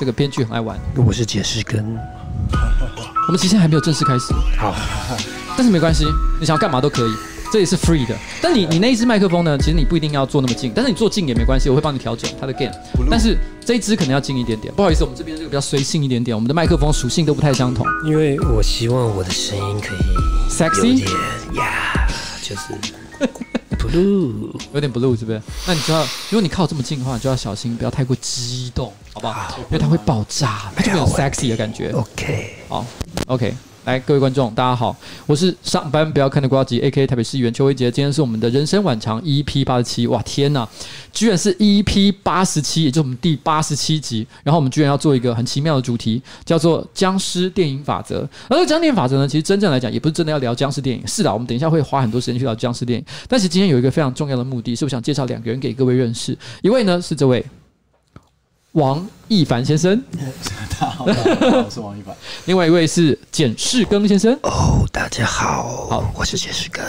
这个编剧很爱玩。我是解释根，我们其实还没有正式开始。好，但是没关系，你想要干嘛都可以，这里是 free 的。但你你那一支麦克风呢？其实你不一定要坐那么近，但是你坐近也没关系，我会帮你调整它的 gain。但是这一支可能要近一点点。不好意思，我们这边这个比较随性一点点，我们的麦克风属性都不太相同。因为我希望我的声音可以 sexy，呀，就是。Blue 有点 blue 是不是？那你就要，如果你靠这么近的话，你就要小心，不要太过激动，好不好？因为它会爆炸，它就没有 sexy 的感觉。OK，好，OK。来，各位观众，大家好，我是上班不要看的瓜吉，A.K.A. 台北市议员邱威杰。今天是我们的人生晚长 EP 八十七，哇，天呐，居然是 EP 八十七，也就是我们第八十七集。然后我们居然要做一个很奇妙的主题，叫做僵尸电影法则。而这个僵尸电影法则呢，其实真正来讲，也不是真的要聊僵尸电影。是的，我们等一下会花很多时间去聊僵尸电影。但是今天有一个非常重要的目的，是我想介绍两个人给各位认识。一位呢是这位。王一凡先生，大 家好，我是王一凡。另外一位是简世庚先生。哦，大家好，好，我是简世庚。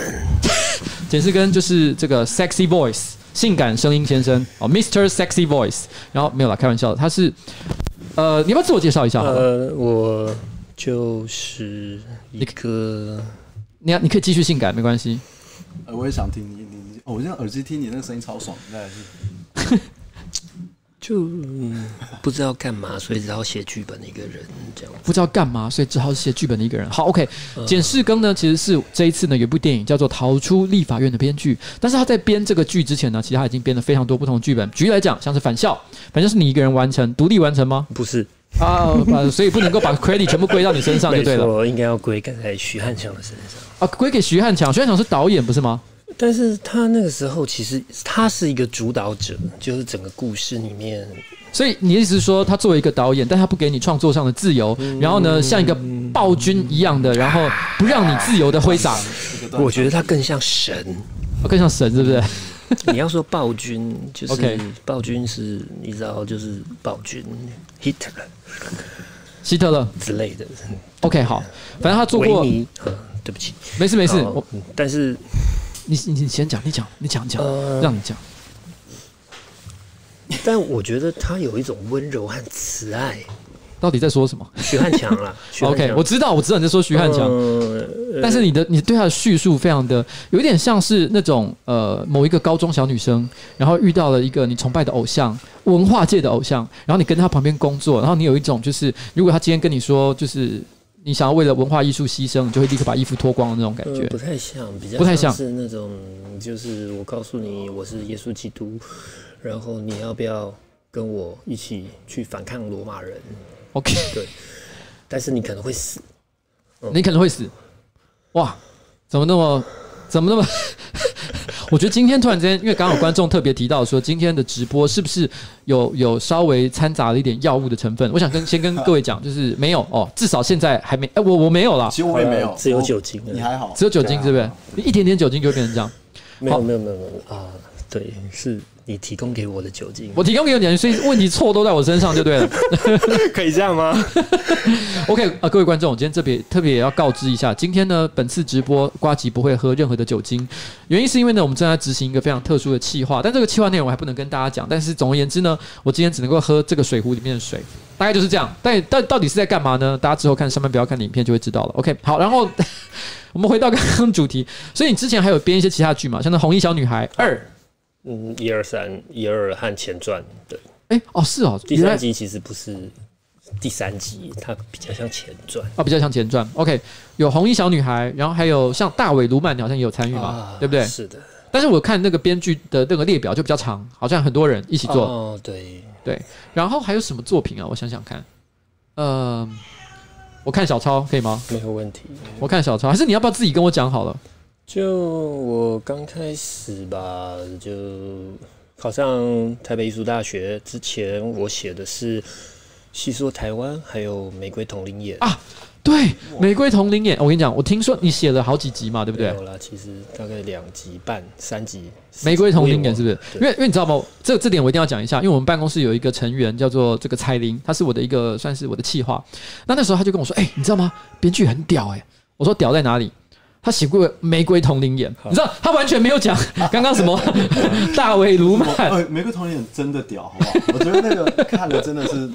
简世庚就是这个 sexy voice 性感声音先生哦，Mr. Sexy Voice。然后没有啦，开玩笑的，他是呃，你要不要自我介绍一下？呃，我就是一个，你要你可以继续性感，没关系。呃，我也想听你你哦，我现在耳机听你那个声音超爽，应该是。就不知道干嘛，所以只好写剧本的一个人这样。不知道干嘛，所以只好写剧本的一个人。好，OK。简世庚呢，其实是这一次呢有一部电影叫做《逃出立法院》的编剧，但是他在编这个剧之前呢，其实他已经编了非常多不同的剧本。举例来讲，像是《返校》，反正是你一个人完成，独立完成吗？不是啊，所以不能够把 credit 全部归到你身上就对了。我应该要归在徐汉强的身上啊，归给徐汉强。徐汉强是导演不是吗？但是他那个时候其实他是一个主导者，就是整个故事里面。所以你的意思是说，他作为一个导演，但他不给你创作上的自由，然后呢，像一个暴君一样的，然后不让你自由的挥洒。我觉得他更像神，更像神，是不是？你要说暴君，就是暴君是，你知道，就是暴君，Hitler，希特勒之类的。OK，好，反正他做过。对不起，没事没事。我但是你你你先讲，你讲你讲讲，让你讲。但我觉得他有一种温柔和慈爱，到底在说什么？徐汉强 了。OK，我知道，我知道你在说徐汉强。但是你的你对他的叙述非常的有一点像是那种呃某一个高中小女生，然后遇到了一个你崇拜的偶像，文化界的偶像，然后你跟他旁边工作，然后你有一种就是如果他今天跟你说就是你想要为了文化艺术牺牲，你就会立刻把衣服脱光的那种感觉。不太像，比较不太像是那种就是我告诉你我是耶稣基督。然后你要不要跟我一起去反抗罗马人？OK，对，但是你可能会死，嗯、你可能会死。哇，怎么那么，怎么那么？我觉得今天突然之间，因为刚好观众特别提到说，今天的直播是不是有有稍微掺杂了一点药物的成分？我想跟先跟各位讲，就是没有哦，至少现在还没。哎，我我没有啦，其实我也没有，只有酒精，你还好，只有酒精是不是？一点点酒精就会变成这样。没有没有没有没有啊。对，是你提供给我的酒精，我提供给你，所以问题错都在我身上就对了。可以这样吗？OK 啊，各位观众，我今天这边特别也要告知一下，今天呢，本次直播瓜吉不会喝任何的酒精，原因是因为呢，我们正在执行一个非常特殊的企划，但这个企划内容我还不能跟大家讲。但是总而言之呢，我今天只能够喝这个水壶里面的水，大概就是这样。但到到底是在干嘛呢？大家之后看上面不要看的影片就会知道了。OK，好，然后 我们回到刚刚主题，所以你之前还有编一些其他剧嘛，像那《红衣小女孩二》。嗯，一二三，一二和前传，对，哎、欸，哦，是哦，第三集其实不是第三集，它比较像前传，哦，比较像前传。OK，有红衣小女孩，然后还有像大尾鲈鳗，你好像也有参与嘛，啊，对不对？是的。但是我看那个编剧的那个列表就比较长，好像很多人一起做。哦，对对。然后还有什么作品啊？我想想看，呃，我看小抄可以吗？没有问题。我看小抄，还是你要不要自己跟我讲好了？就我刚开始吧，就考上台北艺术大学之前，我写的是戏说台湾，还有玫瑰同林眼啊。对，玫瑰同林眼，我跟你讲，我听说你写了好几集嘛，对不对？有啦，其实大概两集半、三集。玫瑰同林眼是不是？因为因为你知道吗？这这点我一定要讲一下，因为我们办公室有一个成员叫做这个蔡玲，他是我的一个算是我的企划。那那时候他就跟我说：“哎、欸，你知道吗？编剧很屌哎、欸。”我说：“屌在哪里？”他写过玫瑰瞳铃眼，你知道他完全没有讲 刚刚什么 大尾鲈鳗。玫瑰瞳铃眼真的屌，好不好？我觉得那个看了真的是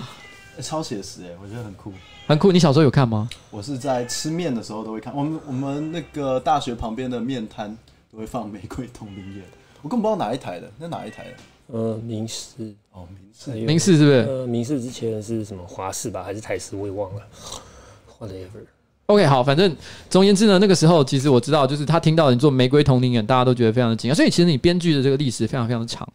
超写实哎，我觉得很酷，很酷。你小时候有看吗？我是在吃面的时候都会看，我们我们那个大学旁边的面摊都会放玫瑰瞳铃眼，我根本不知道哪一台的，那哪一台的？呃，明视哦，明视，明视是不是？呃，明视之前是什么华视吧，还是台视？我也忘了，whatever。OK，好，反正总而言之呢，那个时候其实我知道，就是他听到你做玫瑰同龄人，大家都觉得非常的惊讶。所以其实你编剧的这个历史非常非常的长，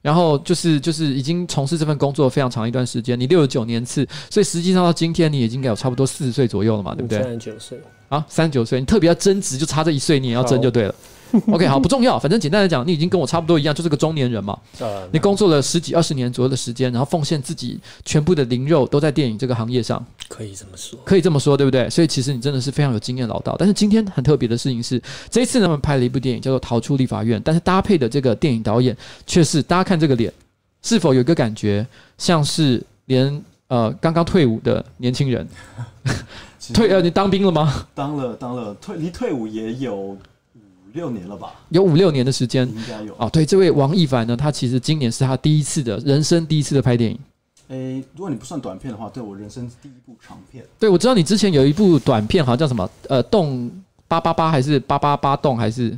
然后就是就是已经从事这份工作非常长一段时间。你六十九年次，所以实际上到今天你已经该有差不多四十岁左右了嘛，对不对？三十九岁啊，三十九岁，你特别要争执，就差这一岁，你也要争就对了。OK，好，不重要，反正简单来讲，你已经跟我差不多一样，就是个中年人嘛。你工作了十几二十年左右的时间，然后奉献自己全部的灵肉都在电影这个行业上，可以这么说，可以这么说，对不对？所以其实你真的是非常有经验老道。但是今天很特别的事情是，这一次他，们拍了一部电影叫做《逃出立法院》，但是搭配的这个电影导演却是大家看这个脸，是否有一个感觉像是连呃刚刚退伍的年轻人？退呃，你当兵了吗？当了，当了，退离退伍也有。六年了吧，有五六年的时间，应该有哦。对，这位王一凡呢，他其实今年是他第一次的人生第一次的拍电影。诶，如果你不算短片的话，对我人生第一部长片。对，我知道你之前有一部短片，好像叫什么？呃，洞八八八还是八八八洞还是？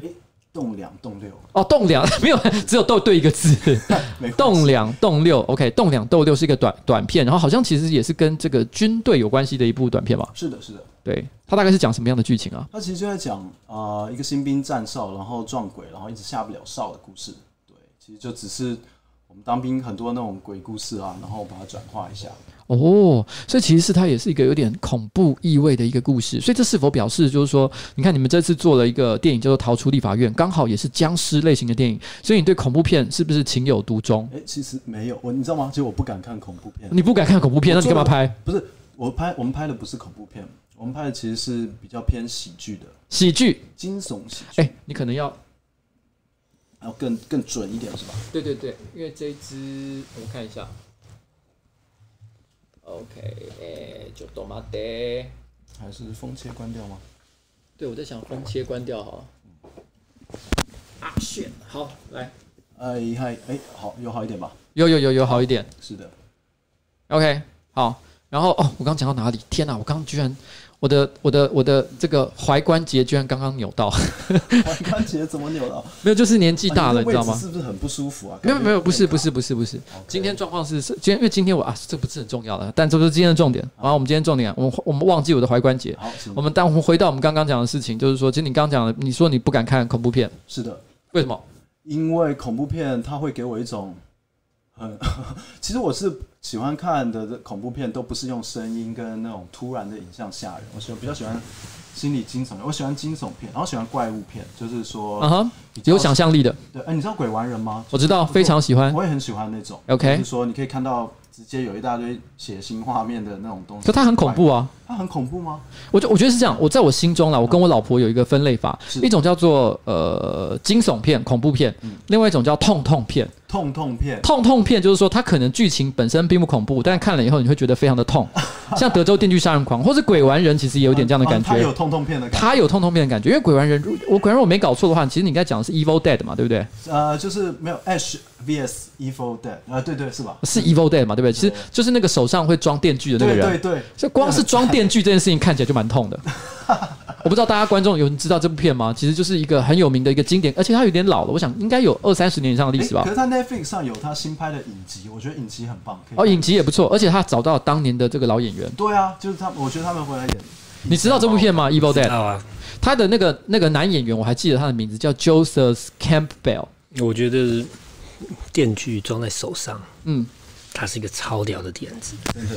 栋两栋六哦，栋两 没有，只有逗对一个字。栋两栋六，OK，栋两栋六是一个短短片，然后好像其实也是跟这个军队有关系的一部短片吧？是的，是的。对，他大概是讲什么样的剧情啊？他其实就在讲啊、呃，一个新兵站哨，然后撞鬼，然后一直下不了哨的故事。对，其实就只是我们当兵很多那种鬼故事啊，然后把它转化一下。哦，所以其实是它也是一个有点恐怖意味的一个故事。所以这是否表示就是说，你看你们这次做了一个电影叫做《逃出立法院》，刚好也是僵尸类型的电影，所以你对恐怖片是不是情有独钟？哎，其实没有，我你知道吗？其实我不敢看恐怖片。你不敢看恐怖片，那你干嘛拍？不是我拍，我们拍的不是恐怖片，我们拍的其实是比较偏喜剧的喜剧、惊悚喜剧。哎，你可能要要更更准一点，是吧？对对对，因为这一支我们看一下。OK，哎、欸，就多嘛得，还是风切关掉吗？对，我在想风切关掉好了。啊，shit，好，来，哎嗨，哎，好，有好一点吧？有有有有好一点，是的。OK，好，然后哦，我刚讲到哪里？天哪，我刚居然。我的我的我的这个踝关节居然刚刚扭到，踝关节怎么扭到？没有，就是年纪大了，啊、你知道吗？是不是很不舒服啊？没有没有，不是不是不是不是。今天状况是是今天，因为今天我啊，这不是很重要的，但这不是今天的重点。然后我们今天重点，我们我们忘记我的踝关节。好，我们但我们回到我们刚刚讲的事情，就是说，其实你刚刚讲的，你说你不敢看恐怖片，是的，为什么？因为恐怖片它会给我一种。很，其实我是喜欢看的恐怖片，都不是用声音跟那种突然的影像吓人。我喜欢比较喜欢心理惊悚片，我喜欢惊悚片，然后喜欢怪物片，就是说，嗯哼，有想象力的。对，哎，你知道鬼玩人吗？我知道，非常喜欢，我也很喜欢那种。OK，就是说你可以看到直接有一大堆血腥画面的那种东西。可它很恐怖啊。它很恐怖吗？我就我觉得是这样，我在我心中啦，我跟我老婆有一个分类法，是一种叫做呃惊悚片、恐怖片，另外一种叫痛痛片。痛痛片，痛痛片就是说它可能剧情本身并不恐怖，但是看了以后你会觉得非常的痛，像德州电锯杀人狂或是鬼玩人，其实也有点这样的感觉。它有痛痛片的感觉，它有痛痛片的感觉，因为鬼玩人，我鬼玩人我没搞错的话，其实你应该讲的是 Evil Dead 嘛，对不对？呃，就是没有 Ash vs Evil Dead，啊、呃，对对是吧？是 Evil Dead 嘛，对不对？其实就是那个手上会装电锯的那个人，对对对，就光是装电锯这件事情看起来就蛮痛的。我不知道大家观众有人知道这部片吗？其实就是一个很有名的一个经典，而且它有点老了，我想应该有二三十年以上的历史吧。可是它 Netflix 上有它新拍的影集，我觉得影集很棒。哦，影集也不错，而且他找到当年的这个老演员。对啊，就是他，我觉得他们回来演。你知道这部片吗？Evil Dead。啊。他的那个那个男演员，我还记得他的名字叫 Joseph Campbell。我觉得电锯装在手上，嗯，他是一个超屌的点子，真的。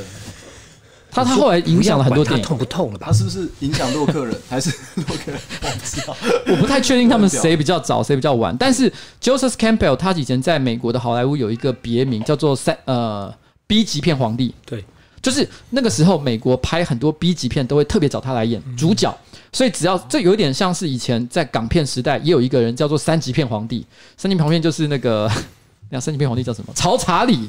他他后来影响了很多电影，痛不痛了吧？他是不是影响洛克人，还是 洛克人？我不知道，我不太确定他们 谁比较早，谁比较晚。但是 Joseph Campbell 他以前在美国的好莱坞有一个别名，叫做三呃 B 级片皇帝。对，就是那个时候美国拍很多 B 级片都会特别找他来演主角，所以只要这有点像是以前在港片时代也有一个人叫做三级片皇帝。三级片皇帝就是那个那三级片皇帝叫什么？曹查理。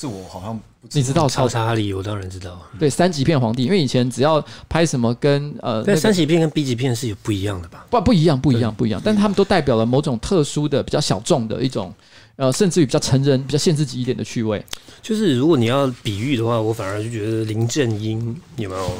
这我好像不知你知道曹查理，我当然知道。对，三级片皇帝，因为以前只要拍什么跟呃，但三级片跟 B 级片是有不一样的吧？不，不一样，不一样，不一样。但是他们都代表了某种特殊的、比较小众的一种，呃，甚至于比较成人、比较限制级一点的趣味。就是如果你要比喻的话，我反而就觉得林正英有没有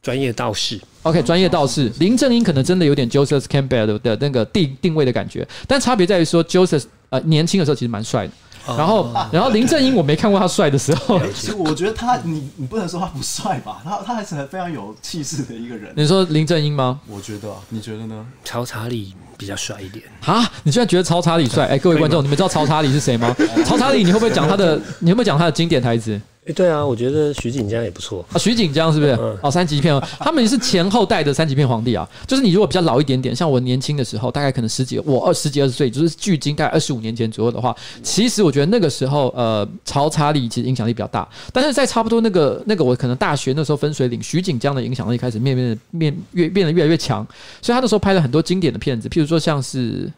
专业道士？OK，专业道士林正英可能真的有点 Joseph Campbell 的那个定定位的感觉，但差别在于说 Joseph 呃年轻的时候其实蛮帅的。然后，然后林正英我没看过他帅的时候。其实我觉得他，你你不能说他不帅吧？他他还是非常有气势的一个人。你说林正英吗？我觉得，你觉得呢？曹查理比较帅一点。啊？你居然觉得曹查理帅？哎，各位观众，你们知道曹查理是谁吗？曹查理，你会不会讲他的？你会不会讲他的经典台词？哎，对啊，我觉得徐锦江也不错啊。徐锦江是不是？哦，三级片，他们是前后代的三级片皇帝啊。就是你如果比较老一点点，像我年轻的时候，大概可能十几，我二十几二十岁，就是距今大概二十五年前左右的话，其实我觉得那个时候，呃，曹查理其实影响力比较大。但是在差不多那个那个，我可能大学那时候分水岭，徐锦江的影响力开始面面面越变得越来越强，所以他那时候拍了很多经典的片子，譬如说像是。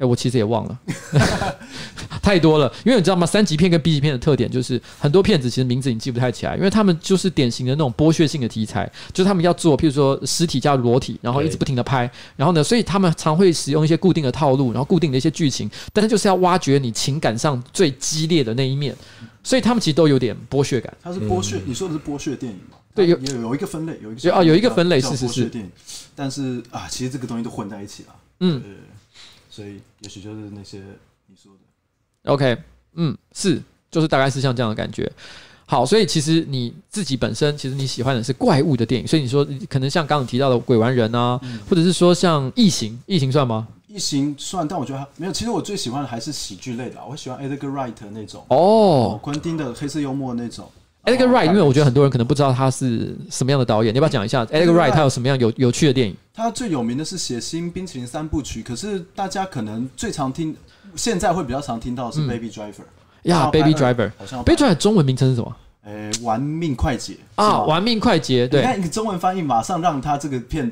哎，我其实也忘了，太多了。因为你知道吗？三级片跟 B 级片的特点就是很多片子其实名字你记不太起来，因为他们就是典型的那种剥削性的题材，就是他们要做，譬如说尸体加裸体，然后一直不停的拍，然后呢，所以他们常会使用一些固定的套路，然后固定的一些剧情，但是就是要挖掘你情感上最激烈的那一面，所以他们其实都有点剥削感。它是剥削，你说的是剥削电影吗？对，有有有一个分类，有一个哦，有一个分类是是是，但是啊，其实这个东西都混在一起了，嗯。所以，也许就是那些你说的，OK，嗯，是，就是大概是像这样的感觉。好，所以其实你自己本身，其实你喜欢的是怪物的电影，所以你说可能像刚刚提到的《鬼玩人》啊，嗯、或者是说像《异形》，《异形》算吗？《异形》算，但我觉得没有。其实我最喜欢的还是喜剧类的，我喜欢 Edgar Wright 那种哦，昆汀的黑色幽默那种。Edgar Wright，因为我觉得很多人可能不知道他是什么样的导演，你要不要讲一下 Edgar Wright 他有什么样有有趣的电影？他最有名的是《血腥冰淇淋三部曲》，可是大家可能最常听，现在会比较常听到的是《Baby Driver》呀，《Baby Driver》好像《Baby Driver》中文名称是什么？呃，玩命快捷啊，玩命快捷。对，你看一个中文翻译，马上让他这个片。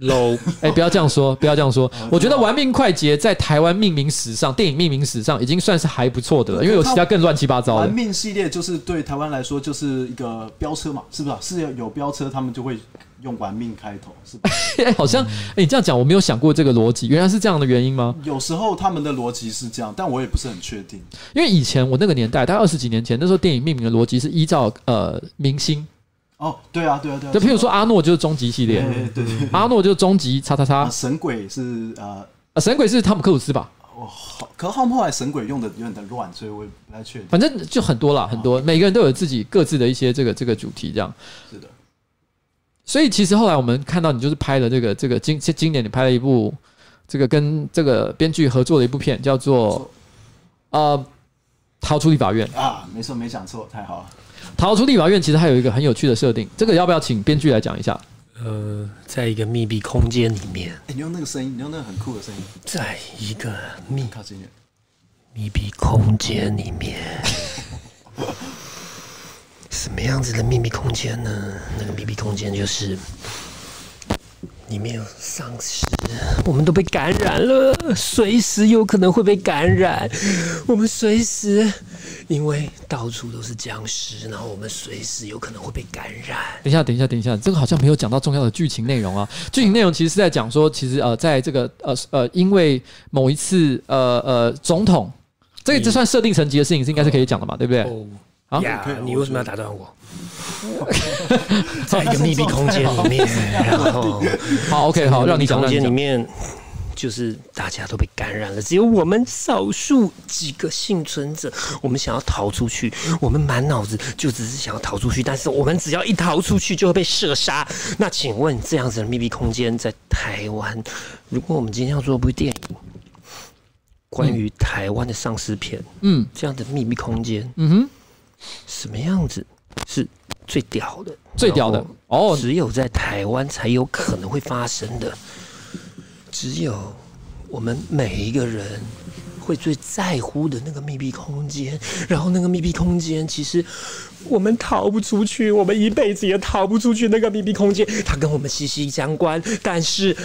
Low，哎、欸，不要这样说，不要这样说。我觉得《玩命快捷》在台湾命名史上，电影命名史上已经算是还不错的了，因为有其他更乱七八糟的。玩命系列就是对台湾来说就是一个飙车嘛，是不是？是有有飙车，他们就会用玩命开头，是不是？欸、好像哎，你这样讲，我没有想过这个逻辑，原来是这样的原因吗？有时候他们的逻辑是这样，但我也不是很确定。因为以前我那个年代，大概二十几年前，那时候电影命名的逻辑是依照呃明星。哦，对啊，对啊，对啊。就譬如说，阿诺就是终极系列，对对，阿诺就是终极叉叉叉。神鬼是呃，神鬼是汤姆克鲁斯吧？哦，可是他们后来神鬼用的有点的乱，所以我也不太确定。反正就很多啦，很多，每个人都有自己各自的一些这个这个主题，这样。是的。所以其实后来我们看到你就是拍了这个这个今今年你拍了一部这个跟这个编剧合作的一部片，叫做呃逃出立法院啊，没错，没讲错，太好了。逃出立法院其实还有一个很有趣的设定，这个要不要请编剧来讲一下？呃，在一个密闭空间里面，欸，你用那个声音，你用那个很酷的声音，在一个密靠近点密闭空间里面，什么样子的秘密空间呢？那个秘密空间就是里面有丧尸，我们都被感染了，随时有可能会被感染。我们随时，因为到处都是僵尸，然后我们随时有可能会被感染。等一下，等一下，等一下，这个好像没有讲到重要的剧情内容啊。剧情内容其实是在讲说，其实呃，在这个呃呃，因为某一次呃呃总统，这个这算设定层级的事情，是应该是可以讲的嘛，对不对？哦啊呀！你为什么要打断我？在一个密闭空间里面，然后 好，OK，好，让你讲。空间里面就是大家都被感染了，只有我们少数几个幸存者，我们想要逃出去，我们满脑子就只是想要逃出去，但是我们只要一逃出去就会被射杀。那请问这样子的密闭空间在台湾，如果我们今天要做一部电影，关于台湾的丧尸片，嗯，这样的密闭空间，嗯哼。什么样子是最屌的？最屌的哦，只有在台湾才有可能会发生的，只有我们每一个人会最在乎的那个密闭空间。然后那个密闭空间，其实我们逃不出去，我们一辈子也逃不出去。那个密闭空间，它跟我们息息相关。但是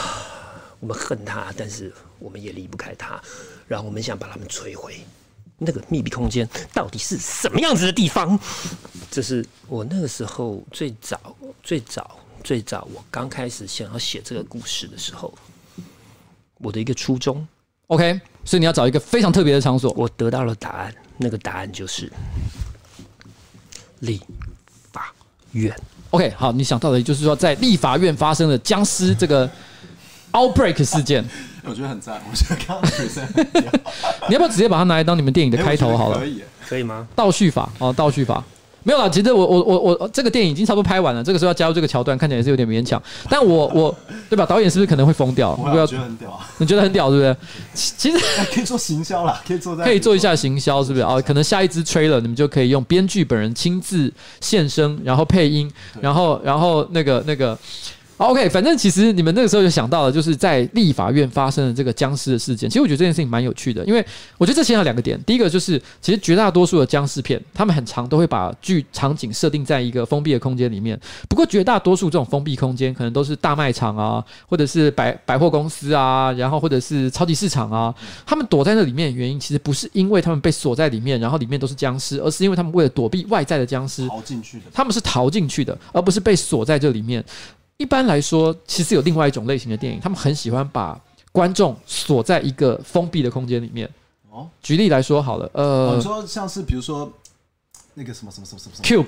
我们恨它，但是我们也离不开它。然后我们想把它们摧毁。那个密闭空间到底是什么样子的地方？这是我那个时候最早、最早、最早，我刚开始想要写这个故事的时候，我的一个初衷。OK，所以你要找一个非常特别的场所。我得到了答案，那个答案就是立法院。OK，好，你想到的就是说，在立法院发生了僵尸这个 outbreak 事件。我觉得很赞，我觉得刚刚学生很屌。你要不要直接把它拿来当你们电影的开头好了？可以，可以吗？倒叙法哦，倒叙法没有啦。其实我我我我这个电影已经差不多拍完了，这个时候要加入这个桥段，看起来也是有点勉强。但我我对吧？导演是不是可能会疯掉？我觉得很屌，啊你觉得很屌，对不对？其实可以做行销啦，可以做可以做一下行销，是不是啊？可能下一支 trailer 你们就可以用编剧本人亲自现身，然后配音，然后然后那个那个。OK，反正其实你们那个时候就想到了，就是在立法院发生的这个僵尸的事件。其实我觉得这件事情蛮有趣的，因为我觉得这牵扯两个点。第一个就是，其实绝大多数的僵尸片，他们很长都会把剧场景设定在一个封闭的空间里面。不过绝大多数这种封闭空间，可能都是大卖场啊，或者是百百货公司啊，然后或者是超级市场啊。他们躲在那里面的原因，其实不是因为他们被锁在里面，然后里面都是僵尸，而是因为他们为了躲避外在的僵尸，逃进去的。他们是逃进去的，而不是被锁在这里面。一般来说，其实有另外一种类型的电影，他们很喜欢把观众锁在一个封闭的空间里面。哦，举例来说好了，呃，你说像是比如说那个什么什么什么什么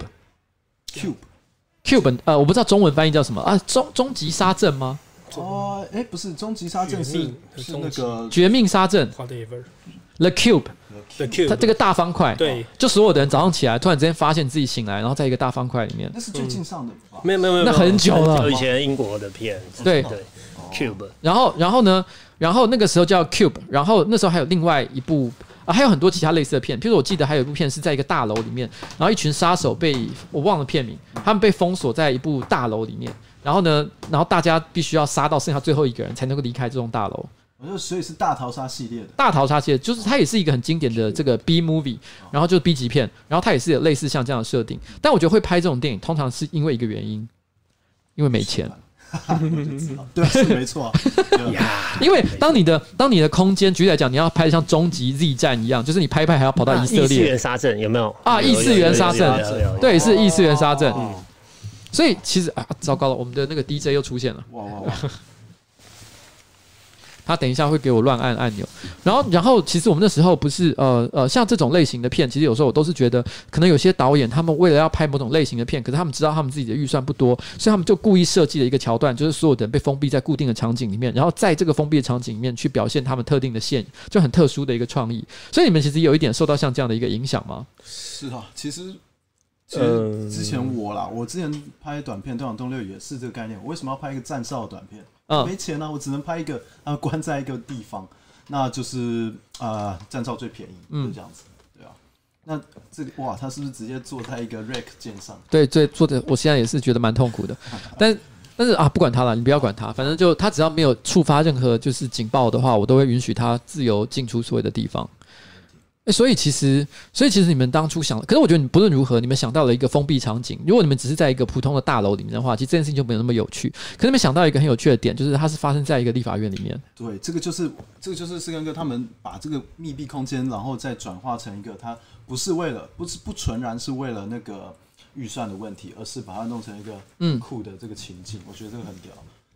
Cube，Cube，Cube，呃，我不知道中文翻译叫什么。啊，终终极杀阵吗？哦，哎，不是，终极杀阵是是那个绝命杀阵，The Cube。它这个大方块，对，就所有的人早上起来，突然之间发现自己醒来，然后在一个大方块里面。那是最近上的，没有没有没有，那很久了。以前英国的片，对。对，Cube。然后然后呢，然后那个时候叫 Cube，然后那时候还有另外一部啊，还有很多其他类似的片，譬如我记得还有一部片是在一个大楼里面，然后一群杀手被我忘了片名，他们被封锁在一部大楼里面，然后呢，然后大家必须要杀到剩下最后一个人才能够离开这栋大楼。我觉得所以是大逃杀系列的，大逃杀系列就是它也是一个很经典的这个 B movie，然后就是 B 级片，然后它也是有类似像这样的设定。但我觉得会拍这种电影，通常是因为一个原因，因为没钱。对，是没错。因为当你的当你的空间，举例来讲，你要拍像终极 Z 战一样，就是你拍一拍还要跑到以色列。异次元杀阵有没有？啊，异次元杀阵，对，是异次元杀阵。所以其实啊，糟糕了，我们的那个 DJ 又出现了。哇哇哇！他等一下会给我乱按按钮，然后，然后，其实我们那时候不是呃呃，像这种类型的片，其实有时候我都是觉得，可能有些导演他们为了要拍某种类型的片，可是他们知道他们自己的预算不多，所以他们就故意设计了一个桥段，就是所有的人被封闭在固定的场景里面，然后在这个封闭的场景里面去表现他们特定的线，就很特殊的一个创意。所以你们其实有一点受到像这样的一个影响吗？是啊，其实其实之前我啦，我之前拍短片《断网东六》也是这个概念。我为什么要拍一个站哨的短片？嗯、没钱啊，我只能拍一个啊，关在一个地方，那就是啊，站照最便宜，嗯，就这样子，对啊。那这个哇，他是不是直接坐在一个 rack 键上？对，对，坐的，我现在也是觉得蛮痛苦的。但但是啊，不管他了，你不要管他，反正就他只要没有触发任何就是警报的话，我都会允许他自由进出所有的地方。欸，所以其实，所以其实你们当初想，可是我觉得你不论如何，你们想到了一个封闭场景。如果你们只是在一个普通的大楼里面的话，其实这件事情就没有那么有趣。可是你们想到一个很有趣的点，就是它是发生在一个立法院里面。对，这个就是这个就是四根哥他们把这个密闭空间，然后再转化成一个，它不是为了，不是不纯然是为了那个预算的问题，而是把它弄成一个嗯酷的这个情境。嗯、我觉得这个很屌。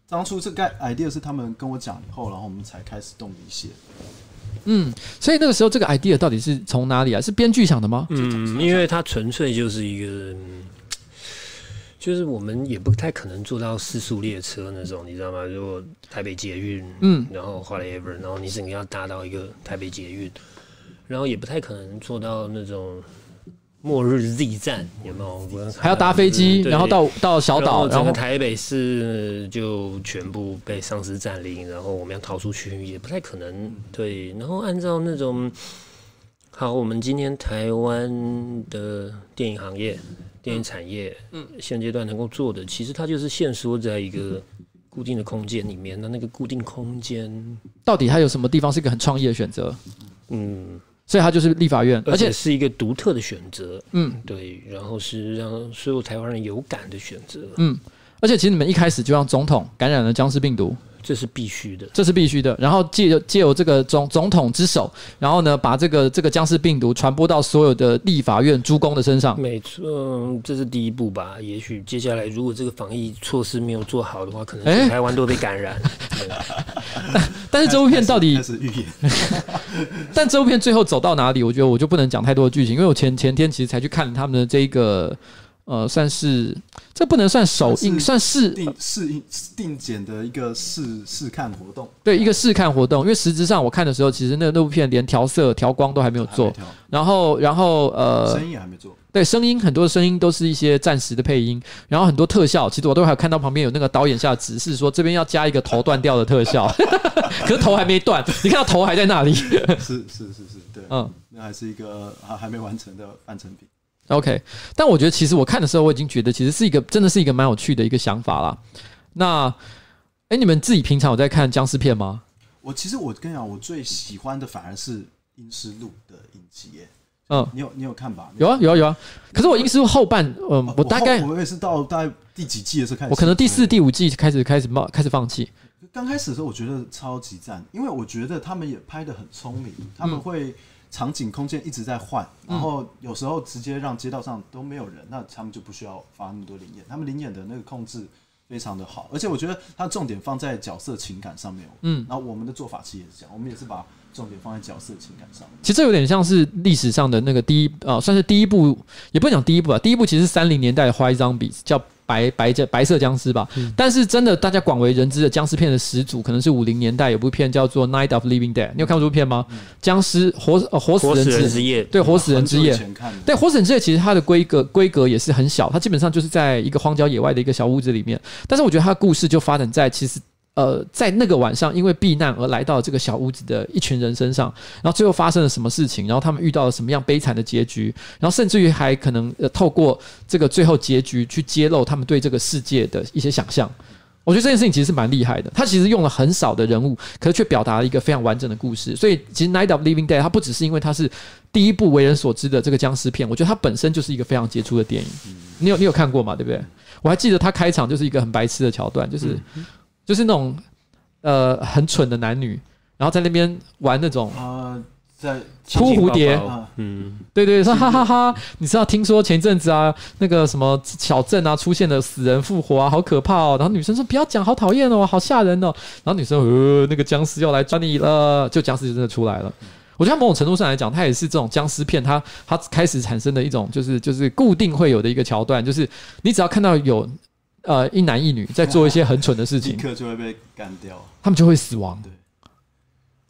当初这个 idea 是他们跟我讲以后，然后我们才开始动笔写。嗯，所以那个时候这个 idea 到底是从哪里啊？是编剧想的吗？嗯，因为它纯粹就是一个，就是我们也不太可能做到四速列车那种，你知道吗？如果台北捷运，嗯，然后 whatever，然后你整个要搭到一个台北捷运，然后也不太可能做到那种。末日 Z 站有没有？还要搭飞机，然后到到小岛，然后台北市就全部被丧尸占领，然后我们要逃出去也不太可能。对，然后按照那种，好，我们今天台湾的电影行业、电影产业，嗯，现阶段能够做的，其实它就是限缩在一个固定的空间里面。那那个固定空间，到底它有什么地方是一个很创意的选择？嗯。所以它就是立法院，而且是一个独特的选择。嗯，对，然后是让所有台湾人有感的选择。嗯，而且其实你们一开始就让总统感染了僵尸病毒。这是必须的，这是必须的。然后借由借由这个总总统之手，然后呢，把这个这个僵尸病毒传播到所有的立法院诸公的身上。没错，这是第一步吧？也许接下来，如果这个防疫措施没有做好的话，可能台湾都被感染。但是这部片到底？但这部片最后走到哪里？我觉得我就不能讲太多的剧情，因为我前前天其实才去看他们的这一个。呃，算是这不能算首映，算是定试映定检的一个试试看活动。对，一个试看活动，因为实质上我看的时候，其实那那部片连调色、调光都还没有做。然后，然后呃，声音也还没做。对，声音很多的声音都是一些暂时的配音，然后很多特效，其实我都还有看到旁边有那个导演下的指示说，这边要加一个头断掉的特效，可是头还没断，你看到头还在那里。是是是是，对，嗯，那还是一个还还没完成的半成品。OK，但我觉得其实我看的时候，我已经觉得其实是一个真的是一个蛮有趣的一个想法啦。那，哎、欸，你们自己平常有在看僵尸片吗？我其实我跟你讲，我最喜欢的反而是《阴尸路》的影集耶。嗯，你有你有看吧？有啊有啊有啊。可是我《阴尸路》后半，嗯、呃，我大概我也是到大概第几季的时候开始，我可能第四、第五季开始开始冒开始放弃。刚开始的时候，我觉得超级赞，因为我觉得他们也拍的很聪明，他们会。嗯场景空间一直在换，然后有时候直接让街道上都没有人，那他们就不需要发那么多灵眼，他们灵眼的那个控制非常的好，而且我觉得他重点放在角色情感上面。嗯，然后我们的做法其实也是这样，我们也是把重点放在角色情感上面。其实这有点像是历史上的那个第一啊、呃，算是第一部，也不能讲第一部吧，第一部其实是三零年代的 White Zombies 叫。白白白色僵尸吧，嗯、但是真的大家广为人知的僵尸片的始祖，可能是五零年代有部片叫做《Night of Living Dead》，你有看过这部片吗？僵尸活呃活死人之夜，对，活死人之夜，对，活死人之夜其实它的规格规格也是很小，它基本上就是在一个荒郊野外的一个小屋子里面，但是我觉得它的故事就发展在其实。呃，在那个晚上，因为避难而来到这个小屋子的一群人身上，然后最后发生了什么事情？然后他们遇到了什么样悲惨的结局？然后甚至于还可能呃，透过这个最后结局去揭露他们对这个世界的一些想象。我觉得这件事情其实是蛮厉害的。他其实用了很少的人物，可是却表达了一个非常完整的故事。所以，其实《Night of Living Dead》它不只是因为它是第一部为人所知的这个僵尸片，我觉得它本身就是一个非常杰出的电影。你有你有看过吗？对不对？我还记得他开场就是一个很白痴的桥段，就是。就是那种，呃，很蠢的男女，然后在那边玩那种啊，在扑蝴蝶，嗯，对对，说哈哈哈哈，你知道听说前一阵子啊，那个什么小镇啊，出现了死人复活啊，好可怕哦。然后女生说不要讲，好讨厌哦，好吓人哦。然后女生呃，那个僵尸要来抓你了，就僵尸就真的出来了。我觉得某种程度上来讲，它也是这种僵尸片，它它开始产生的一种就是就是固定会有的一个桥段，就是你只要看到有。呃，一男一女在做一些很蠢的事情，立刻就会被干掉，他们就会死亡。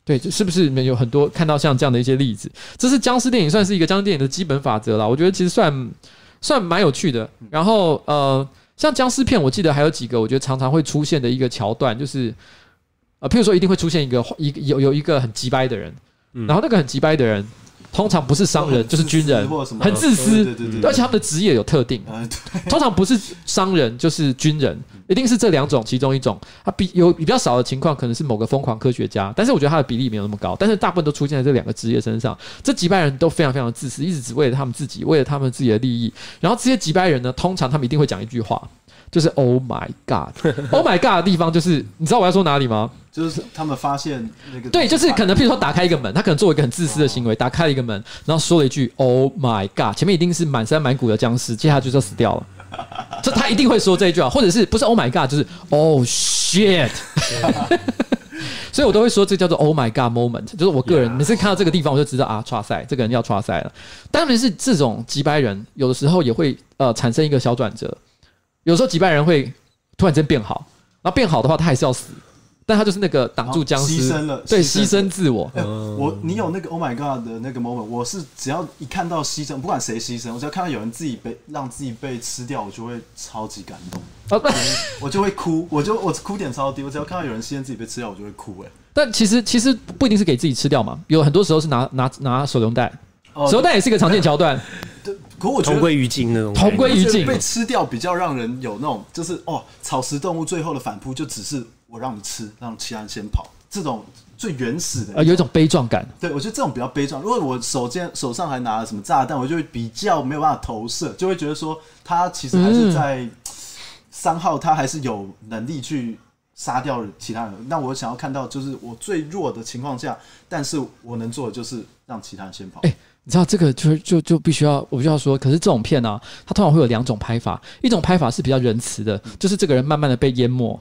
对，对，是不是？里面有很多看到像这样的一些例子，这是僵尸电影算是一个僵尸电影的基本法则啦。我觉得其实算算蛮有趣的。然后呃，像僵尸片，我记得还有几个，我觉得常常会出现的一个桥段，就是呃，譬如说一定会出现一个一个有有一个很急掰的人，然后那个很急掰的人，通常不是商人就是军人，很自私，对对对对而且他们的职业有特定，通常不是商人就是军人，一定是这两种其中一种。他比有比较少的情况，可能是某个疯狂科学家，但是我觉得他的比例没有那么高。但是大部分都出现在这两个职业身上。这几百人都非常非常的自私，一直只为了他们自己，为了他们自己的利益。然后这些几百人呢，通常他们一定会讲一句话，就是 “Oh my God”，“Oh my God” 的地方就是，你知道我要说哪里吗？就是他们发现那个对，就是可能，譬如说打开一个门，他可能做一个很自私的行为，打开了一个门，然后说了一句 “Oh my God”，前面一定是满山满谷的僵尸，接下来就就死掉了。这他一定会说这一句啊，或者是不是 “Oh my God”，就是 “Oh shit”。所以我都会说这叫做 “Oh my God” moment，就是我个人每次看到这个地方，我就知道啊，剉赛，这个人要剉赛了。当然是这种几百人，有的时候也会呃产生一个小转折，有时候几百人会突然间变好，然后变好的话，他还是要死。但他就是那个挡住僵尸，牺牲了，对，牺牲自我。欸、我你有那个 Oh my God 的那个 moment，我是只要一看到牺牲，不管谁牺牲，我只要看到有人自己被让自己被吃掉，我就会超级感动，我就会哭，我就我哭点超低，我只要看到有人牺牲自己被吃掉，我就会哭。哎，但其实其实不一定是给自己吃掉嘛，有很多时候是拿拿拿手榴弹，手榴弹也是一个常见桥段。对，可我觉得同归于尽那种，同归于尽，被吃掉比较让人有那种，就是哦，草食动物最后的反扑就只是。我让你吃，让其他人先跑，这种最原始的，呃，有一种悲壮感。对，我觉得这种比较悲壮。如果我手间手上还拿了什么炸弹，我就会比较没有办法投射，就会觉得说他其实还是在三号，他还是有能力去杀掉其他人。那我想要看到，就是我最弱的情况下，但是我能做的就是让其他人先跑。欸你知道这个就就就必须要我就要说，可是这种片呢、它通常会有两种拍法，一种拍法是比较仁慈的，就是这个人慢慢的被淹没，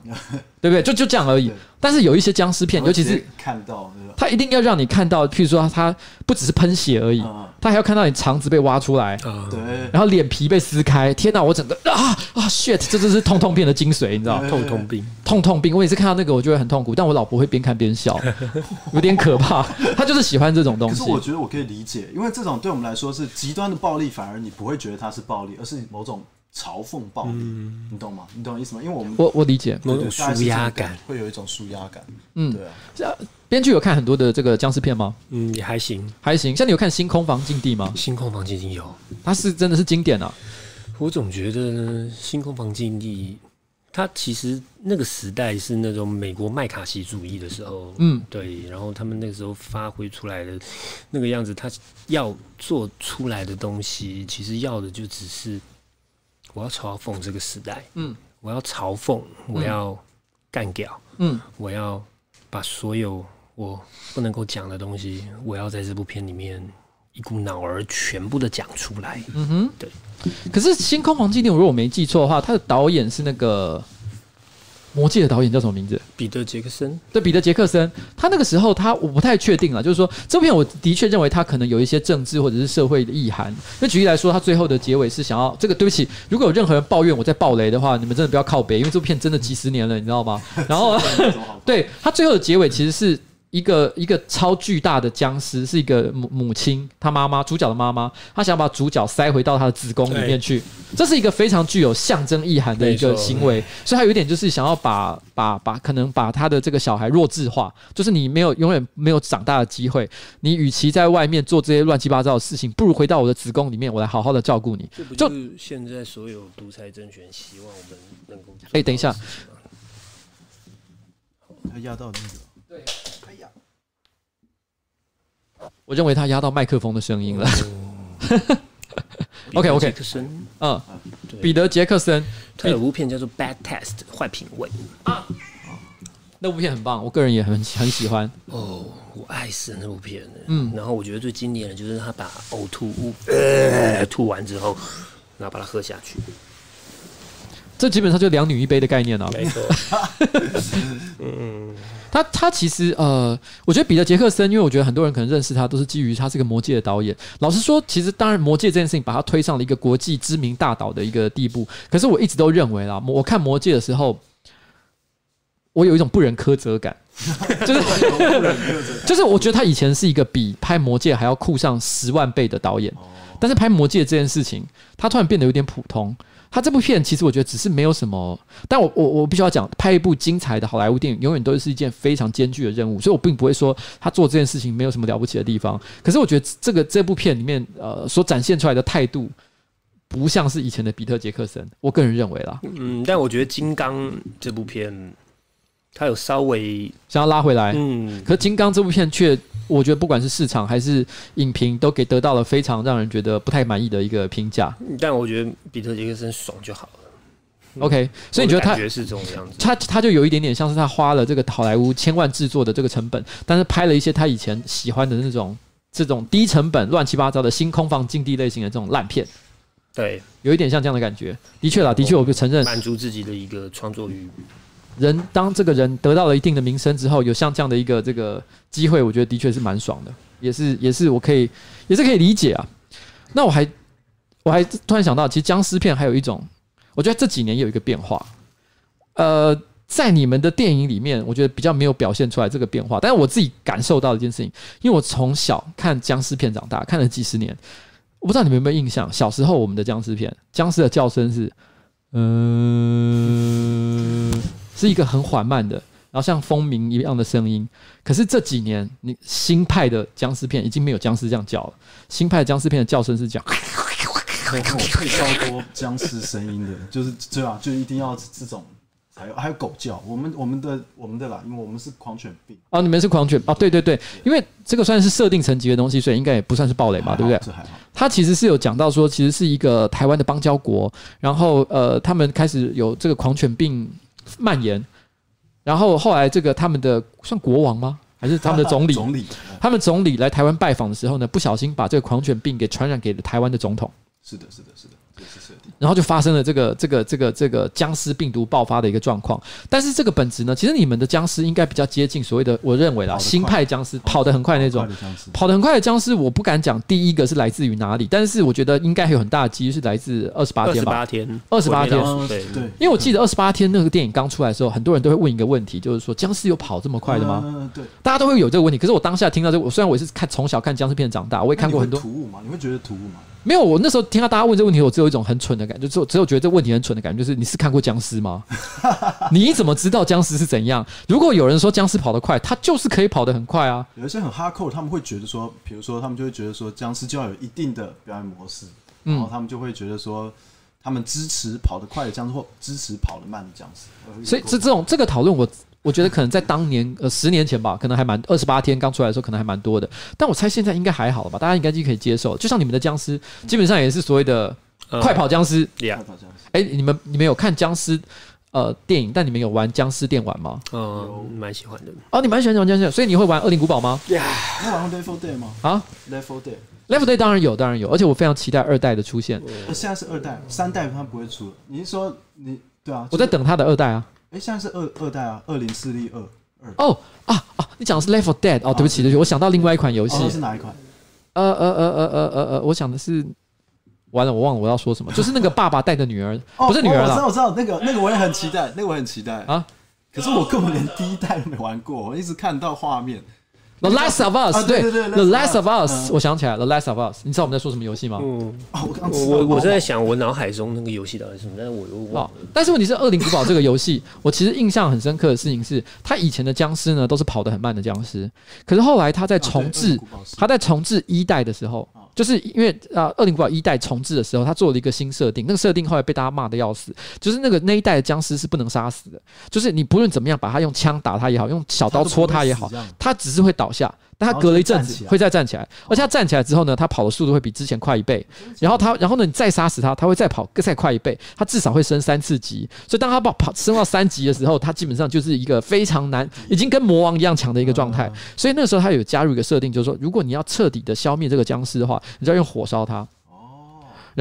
对不对？就就这样而已。但是有一些僵尸片，尤其是看到，他一定要让你看到，譬如说他不只是喷血而已，他还要看到你肠子被挖出来，对，然后脸皮被撕开。天哪，我整个啊啊 shit，这就是痛痛片的精髓，你知道？痛痛病，痛痛病。我也是看到那个，我就会很痛苦，但我老婆会边看边笑，有点可怕。她就是喜欢这种东西。可是我觉得我可以理解，因为。这种对我们来说是极端的暴力，反而你不会觉得它是暴力，而是某种嘲讽暴力，嗯、你懂吗？你懂我意思吗？因为我们我我理解某种舒压感，会有一种舒压感。嗯，对啊。这编剧有看很多的这个僵尸片吗？嗯，也还行，还行。像你有看《星空房禁地》吗？《星空房禁地》有，它是真的是经典啊。我总觉得《星空房禁地》。它其实那个时代是那种美国麦卡锡主义的时候，嗯，对，然后他们那个时候发挥出来的那个样子，他要做出来的东西，其实要的就只是我要嘲讽这个时代，嗯，我要嘲讽，我要干掉，嗯，我要把所有我不能够讲的东西，我要在这部片里面一股脑儿全部的讲出来，嗯哼，对。可是《星空房禁地》，如果我没记错的话，他的导演是那个《魔戒》的导演叫什么名字？彼得·杰克森。对，彼得·杰克森。他那个时候，他我不太确定了，就是说这部片，我的确认为他可能有一些政治或者是社会的意涵。那举例来说，他最后的结尾是想要这个。对不起，如果有任何人抱怨我在暴雷的话，你们真的不要靠北，因为这部片真的几十年了，你知道吗？然后，对他最后的结尾其实是。一个一个超巨大的僵尸，是一个母母亲，她妈妈主角的妈妈，她想把主角塞回到她的子宫里面去，这是一个非常具有象征意涵的一个行为，所以她有点就是想要把把把可能把她的这个小孩弱智化，就是你没有永远没有长大的机会，你与其在外面做这些乱七八糟的事情，不如回到我的子宫里面，我来好好的照顾你。就是现在所有独裁政权希望我们能够？哎，等一下，他压到那个。对。我认为他压到麦克风的声音了。OK OK，嗯，彼得杰克森，他有部片叫做《Bad Taste》坏品味。啊，那部片很棒，我个人也很很喜欢。哦，我爱死那部片。嗯，然后我觉得最经典的就是他把呕吐物呃吐完之后，然后把它喝下去。这基本上就两女一杯的概念了。没错。嗯。他他其实呃，我觉得彼得杰克森，因为我觉得很多人可能认识他，都是基于他是个魔戒的导演。老实说，其实当然魔戒这件事情把他推上了一个国际知名大导的一个地步。可是我一直都认为啦，我看魔戒的时候，我有一种不忍苛责感，就是就是我觉得他以前是一个比拍魔戒还要酷上十万倍的导演，但是拍魔戒这件事情，他突然变得有点普通。他这部片其实我觉得只是没有什么，但我我我必须要讲，拍一部精彩的好莱坞电影永远都是一件非常艰巨的任务，所以我并不会说他做这件事情没有什么了不起的地方。可是我觉得这个这部片里面呃所展现出来的态度，不像是以前的比特杰克森，我个人认为啦。嗯，但我觉得《金刚》这部片，他有稍微想要拉回来，嗯，可是《金刚》这部片却。我觉得不管是市场还是影评，都给得到了非常让人觉得不太满意的一个评价。但我觉得彼特杰克森爽就好了。OK，所以你觉得他觉是这种样子？他他就有一点点像是他花了这个好莱坞千万制作的这个成本，但是拍了一些他以前喜欢的那种这种低成本乱七八糟的新空房禁地类型的这种烂片。对，有一点像这样的感觉。的确啦，的确，我就承认满足自己的一个创作欲。人当这个人得到了一定的名声之后，有像这样的一个这个机会，我觉得的确是蛮爽的，也是也是我可以也是可以理解啊。那我还我还突然想到，其实僵尸片还有一种，我觉得这几年有一个变化。呃，在你们的电影里面，我觉得比较没有表现出来这个变化，但是我自己感受到一件事情，因为我从小看僵尸片长大，看了几十年，我不知道你们有没有印象，小时候我们的僵尸片，僵尸的叫声是嗯。是一个很缓慢的，然后像蜂鸣一样的声音。可是这几年，你新派的僵尸片已经没有僵尸这样叫了。新派的僵尸片的叫声是这样，可以超多僵尸声音的，就是对吧？就一定要这种，还有还有狗叫。我们我们的我们的啦，因为我们是狂犬病啊，你们是狂犬啊，对对对，因为这个算是设定层级的东西，所以应该也不算是暴雷吧，对不对？这还好。他其实是有讲到说，其实是一个台湾的邦交国，然后呃，他们开始有这个狂犬病。蔓延，然后后来这个他们的算国王吗？还是他们的总理？总理，他们总理来台湾拜访的时候呢，不小心把这个狂犬病给传染给了台湾的总统。是的，是的，是的。然后就发生了这个这个这个这个僵尸病毒爆发的一个状况，但是这个本质呢，其实你们的僵尸应该比较接近所谓的，我认为啦，新派僵尸跑得很快那种，跑得很快的僵尸，我不敢讲第一个是来自于哪里，但是我觉得应该有很大的几率是来自二十八天吧，二十八天，二十八天，对。对，因为我记得二十八天那个电影刚出来的时候，很多人都会问一个问题，就是说僵尸有跑这么快的吗？嗯，对，大家都会有这个问题。可是我当下听到这个，我虽然我也是看从小看僵尸片长大，我也看过很多突兀嘛，你会觉得突兀吗？没有，我那时候听到大家问这个问题，我只有一种很蠢的感觉，就只有觉得这个问题很蠢的感觉，就是你是看过僵尸吗？你怎么知道僵尸是怎样？如果有人说僵尸跑得快，他就是可以跑得很快啊。有一些很哈扣，他们会觉得说，比如说他们就会觉得说，僵尸就要有一定的表演模式，然后他们就会觉得说，他们支持跑得快的僵尸或支持跑得慢的僵尸。所以这这种这个讨论我。我觉得可能在当年呃十年前吧，可能还蛮二十八天刚出来的时候，可能还蛮多的。但我猜现在应该还好了吧？大家应该就可以接受。就像你们的僵尸，基本上也是所谓的快跑僵尸。快跑僵尸。哎，你们你们有看僵尸呃电影？但你们有玩僵尸电玩吗？嗯，蛮喜欢的。哦，你蛮喜欢玩僵尸，所以你会玩《恶灵古堡》吗？呀，你玩过《Left 4 Dead》吗？啊，《Left 4 Dead》《Left 4 Dead》当然有，当然有，而且我非常期待二代的出现。呃，现在是二代，三代它不会出。你是说你对啊？我在等它的二代啊。哎，现在是二二代啊，二零四力二二。哦啊啊！你讲的是《Left 4 Dead》哦，对不起，对不起，我想到另外一款游戏。是哪一款？呃呃呃呃呃呃呃，我想的是，完了，我忘了我要说什么，就是那个爸爸带的女儿，不是女儿了。我知道，我知道，那个那个我也很期待，那个我很期待啊。可是我根本连第一代都没玩过，我一直看到画面。The Last of Us，对对对，The Last of Us，我想起来了，The Last of Us，你知道我们在说什么游戏吗？嗯，我我我在想，我脑海中那个游戏到底是什么？但是我又忘了。但是问题是，《恶灵古堡》这个游戏，我其实印象很深刻的事情是，它以前的僵尸呢都是跑得很慢的僵尸，可是后来它在重置，它在重置一代的时候。就是因为啊，《恶灵古堡》一代重置的时候，他做了一个新设定。那个设定后来被大家骂的要死，就是那个那一代的僵尸是不能杀死的，就是你不论怎么样把他用枪打他也好，用小刀戳他也好，他只是会倒下。但他隔了一阵子会再站起来，而且他站起来之后呢，他跑的速度会比之前快一倍。然后他，然后呢，你再杀死他，他会再跑再快一倍。他至少会升三次级。所以当他跑跑升到三级的时候，他基本上就是一个非常难，已经跟魔王一样强的一个状态。所以那个时候他有加入一个设定，就是说，如果你要彻底的消灭这个僵尸的话，你就要用火烧他。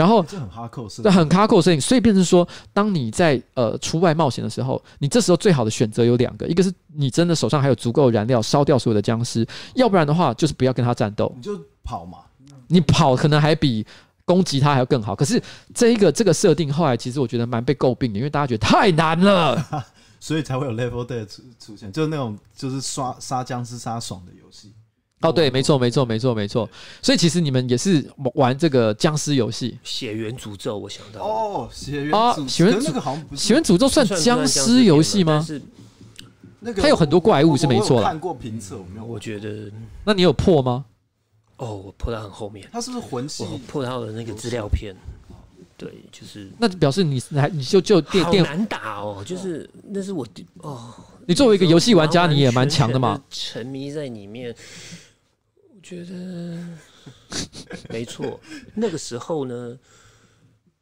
然后这很哈扣，对，很哈扣的事情，所以变成说，当你在呃出外冒险的时候，你这时候最好的选择有两个，一个是你真的手上还有足够的燃料烧掉所有的僵尸，要不然的话就是不要跟他战斗，你就跑嘛，你跑可能还比攻击他还要更好。可是这一个这个设定后来其实我觉得蛮被诟病的，因为大家觉得太难了，所以才会有 Level Day 出出现，就是那种就是刷杀僵尸杀爽的游戏。哦，对，没错，没错，没错，没错。所以其实你们也是玩这个僵尸游戏，《血缘诅咒》。我想到哦，《血缘啊，血缘那个好像不是，血缘诅咒算僵尸游戏吗？是那个它有很多怪物是没错的。看过评测，我没有。我觉得，那你有破吗？哦，我破到很后面。它是不是魂系？我破到了那个资料片。对，就是那表示你还你就就电电难打哦，就是那是我哦。你作为一个游戏玩家，你也蛮强的嘛。沉迷在里面，我觉得 没错。那个时候呢，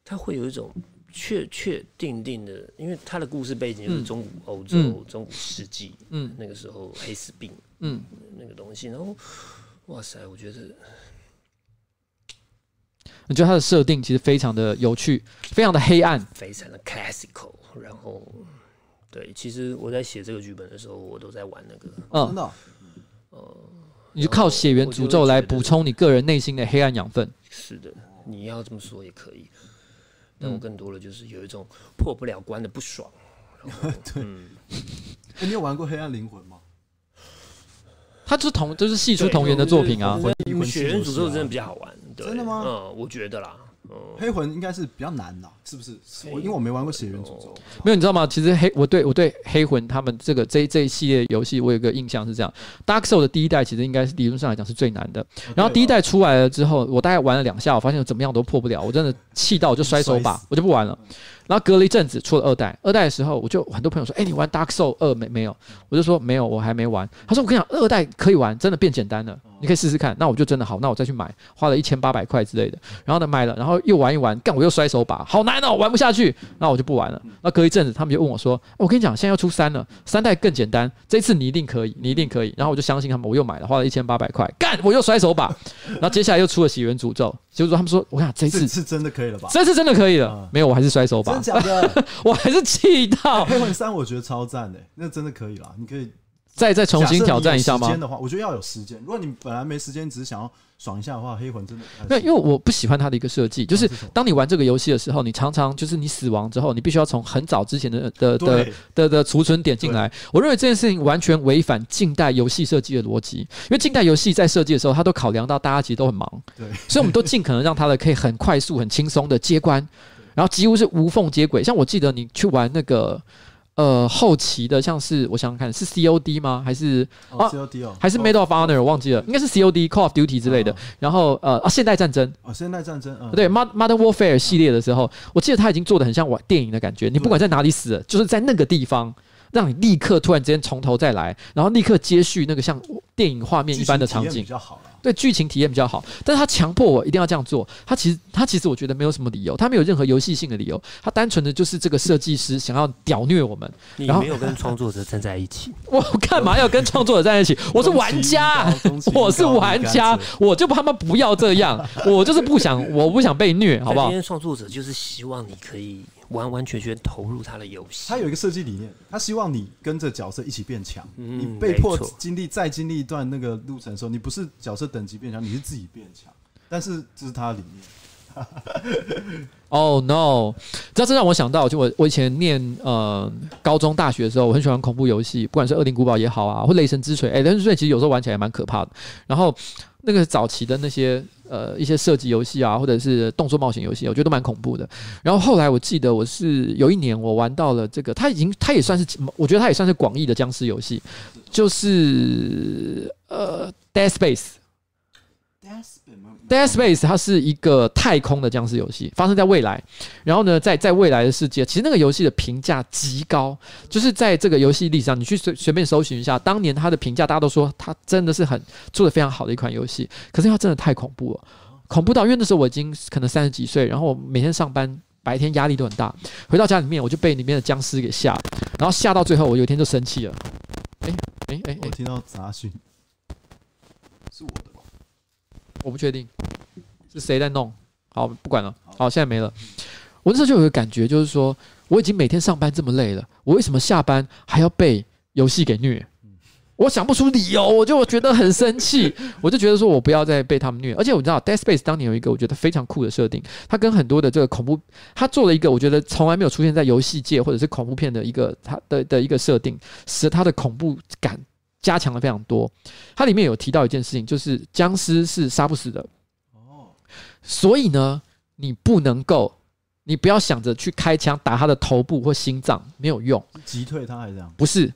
他会有一种确确定定的，因为他的故事背景就是中古欧洲、嗯、中古世纪，嗯，那个时候黑死病，嗯，那个东西。然后，哇塞，我觉得。我觉得他的设定其实非常的有趣，非常的黑暗，非常的 classical。然后，对，其实我在写这个剧本的时候，我都在玩那个。嗯，真的。呃，你就靠血缘诅咒来补充你个人内心的黑暗养分。是的，你要这么说也可以。但我更多的就是有一种破不了关的不爽。对。哎，你有玩过《黑暗灵魂》吗？它是同，就是系出同源的作品啊。血缘诅咒真的比较好玩。真的吗？嗯，我觉得啦。嗯，黑魂应该是比较难的，是不是？我因为我没玩过血源诅咒。没有，你知道吗？其实黑我对我对黑魂他们这个这这一系列游戏，我有个印象是这样：Dark Soul 的第一代其实应该是理论上来讲是最难的。然后第一代出来了之后，我大概玩了两下，我发现我怎么样都破不了，我真的气到我就摔手把，我就不玩了。然后隔了一阵子出了二代，二代的时候我就很多朋友说：“哎，你玩 Dark Soul 二没没有？”我就说：“没有，我还没玩。”他说：“我跟你讲，二代可以玩，真的变简单了。”你可以试试看，那我就真的好，那我再去买，花了一千八百块之类的，然后呢买了，然后又玩一玩，干我又摔手把，好难哦，玩不下去，那我就不玩了。那隔一阵子，他们就问我说：“我跟你讲，现在要出三了，三代更简单，这次你一定可以，你一定可以。”然后我就相信他们，我又买了，花了一千八百块，干我又摔手把。然后接下来又出了《血源诅咒》，结果他们说：“我看这次是真的可以了吧？这次真的可以了，没有，我还是摔手把，真的假的？我还是气到。黑魂三我觉得超赞的，那真的可以了，你可以。”再再重新挑战一下吗？时间的话，我觉得要有时间。如果你本来没时间，只是想要爽一下的话，黑魂真的没有，因为我不喜欢它的一个设计，就是当你玩这个游戏的时候，你常常就是你死亡之后，你必须要从很早之前的的的的的储存点进来。我认为这件事情完全违反近代游戏设计的逻辑，因为近代游戏在设计的时候，它都考量到大家其实都很忙，对，所以我们都尽可能让它的可以很快速、很轻松的接关，然后几乎是无缝接轨。像我记得你去玩那个。呃，后期的像是我想想看，是 COD 吗？还是啊，COD 哦，还是 Medal of Honor？我忘记了，应该是 COD Call of Duty 之类的。然后呃啊，现代战争啊，现代战争，对，Modern Warfare 系列的时候，我记得他已经做的很像玩电影的感觉。你不管在哪里死了，就是在那个地方，让你立刻突然之间从头再来，然后立刻接续那个像电影画面一般的场景，比较好。对，剧情体验比较好，但是他强迫我一定要这样做。他其实他其实我觉得没有什么理由，他没有任何游戏性的理由，他单纯的就是这个设计师想要屌虐我们。你没有跟创作者站在一起，我干嘛要跟创作者站在一起？我是玩家，我是玩家，我就他妈不要这样，我就是不想，我不想被虐，好不好？今天创作者就是希望你可以。完完全全投入他的游戏，他有一个设计理念，他希望你跟着角色一起变强。嗯、你被迫经历再经历一段那个路程的时候，你不是角色等级变强，你是自己变强。但是这是他的理念。哦、oh, no！知道这让我想到，就我我以前念呃高中大学的时候，我很喜欢恐怖游戏，不管是《恶灵古堡》也好啊，或《雷神之锤》。哎，《雷神之锤》其实有时候玩起来蛮可怕的。然后那个早期的那些。呃，一些射击游戏啊，或者是动作冒险游戏，我觉得都蛮恐怖的。然后后来我记得我是有一年我玩到了这个，它已经它也算是，我觉得它也算是广义的僵尸游戏，就是呃 Death Space。Dead DASPACE，它是一个太空的僵尸游戏，发生在未来。然后呢，在在未来的世界，其实那个游戏的评价极高，就是在这个游戏历史上，你去随随便搜寻一下，当年它的评价，大家都说它真的是很做得非常好的一款游戏。可是它真的太恐怖了，恐怖到因为那时候我已经可能三十几岁，然后我每天上班，白天压力都很大，回到家里面我就被里面的僵尸给吓，然后吓到最后，我有一天就生气了。哎哎哎，我听到杂讯，是我的。我不确定是谁在弄，好，不管了，好，现在没了。我那时候就有个感觉，就是说我已经每天上班这么累了，我为什么下班还要被游戏给虐？我想不出理由，我就觉得很生气，我就觉得说我不要再被他们虐。而且我知道 Dead Space 当年有一个我觉得非常酷的设定，它跟很多的这个恐怖，它做了一个我觉得从来没有出现在游戏界或者是恐怖片的一个它的的一个设定，使它的恐怖感加强的非常多。它里面有提到一件事情，就是僵尸是杀不死的。哦，所以呢，你不能够，你不要想着去开枪打他的头部或心脏，没有用。击退他还是这样？不是，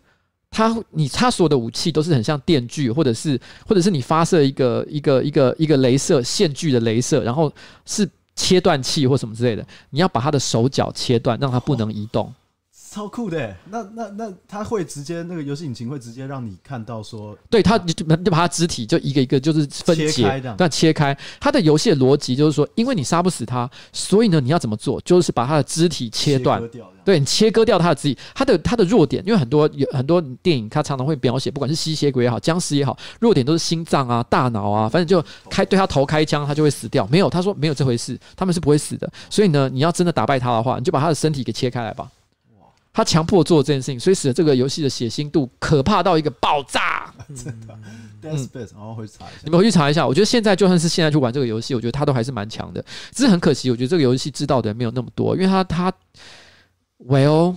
他你他所有的武器都是很像电锯，或者是或者是你发射一个一个一个一个镭射线锯的镭射，然后是切断器或什么之类的，你要把他的手脚切断，让他不能移动。超酷的，那那那他会直接那个游戏引擎会直接让你看到说，对他就就把他肢体就一个一个就是分解，但切开他的游戏的逻辑就是说，因为你杀不死他，所以呢你要怎么做？就是把他的肢体切断，对你切割掉他的肢体，他的他的弱点，因为很多有很多电影，他常常会描写，不管是吸血鬼也好，僵尸也好，弱点都是心脏啊、大脑啊，反正就开对他头开枪，他就会死掉。没有，他说没有这回事，他们是不会死的。所以呢，你要真的打败他的话，你就把他的身体给切开来吧。他强迫做这件事情，所以使得这个游戏的血腥度可怕到一个爆炸。真的，嗯，然后回去查一下。你们回去查一下。我觉得现在就算是现在去玩这个游戏，我觉得他都还是蛮强的。只是很可惜，我觉得这个游戏知道的人没有那么多，因为他他，Well，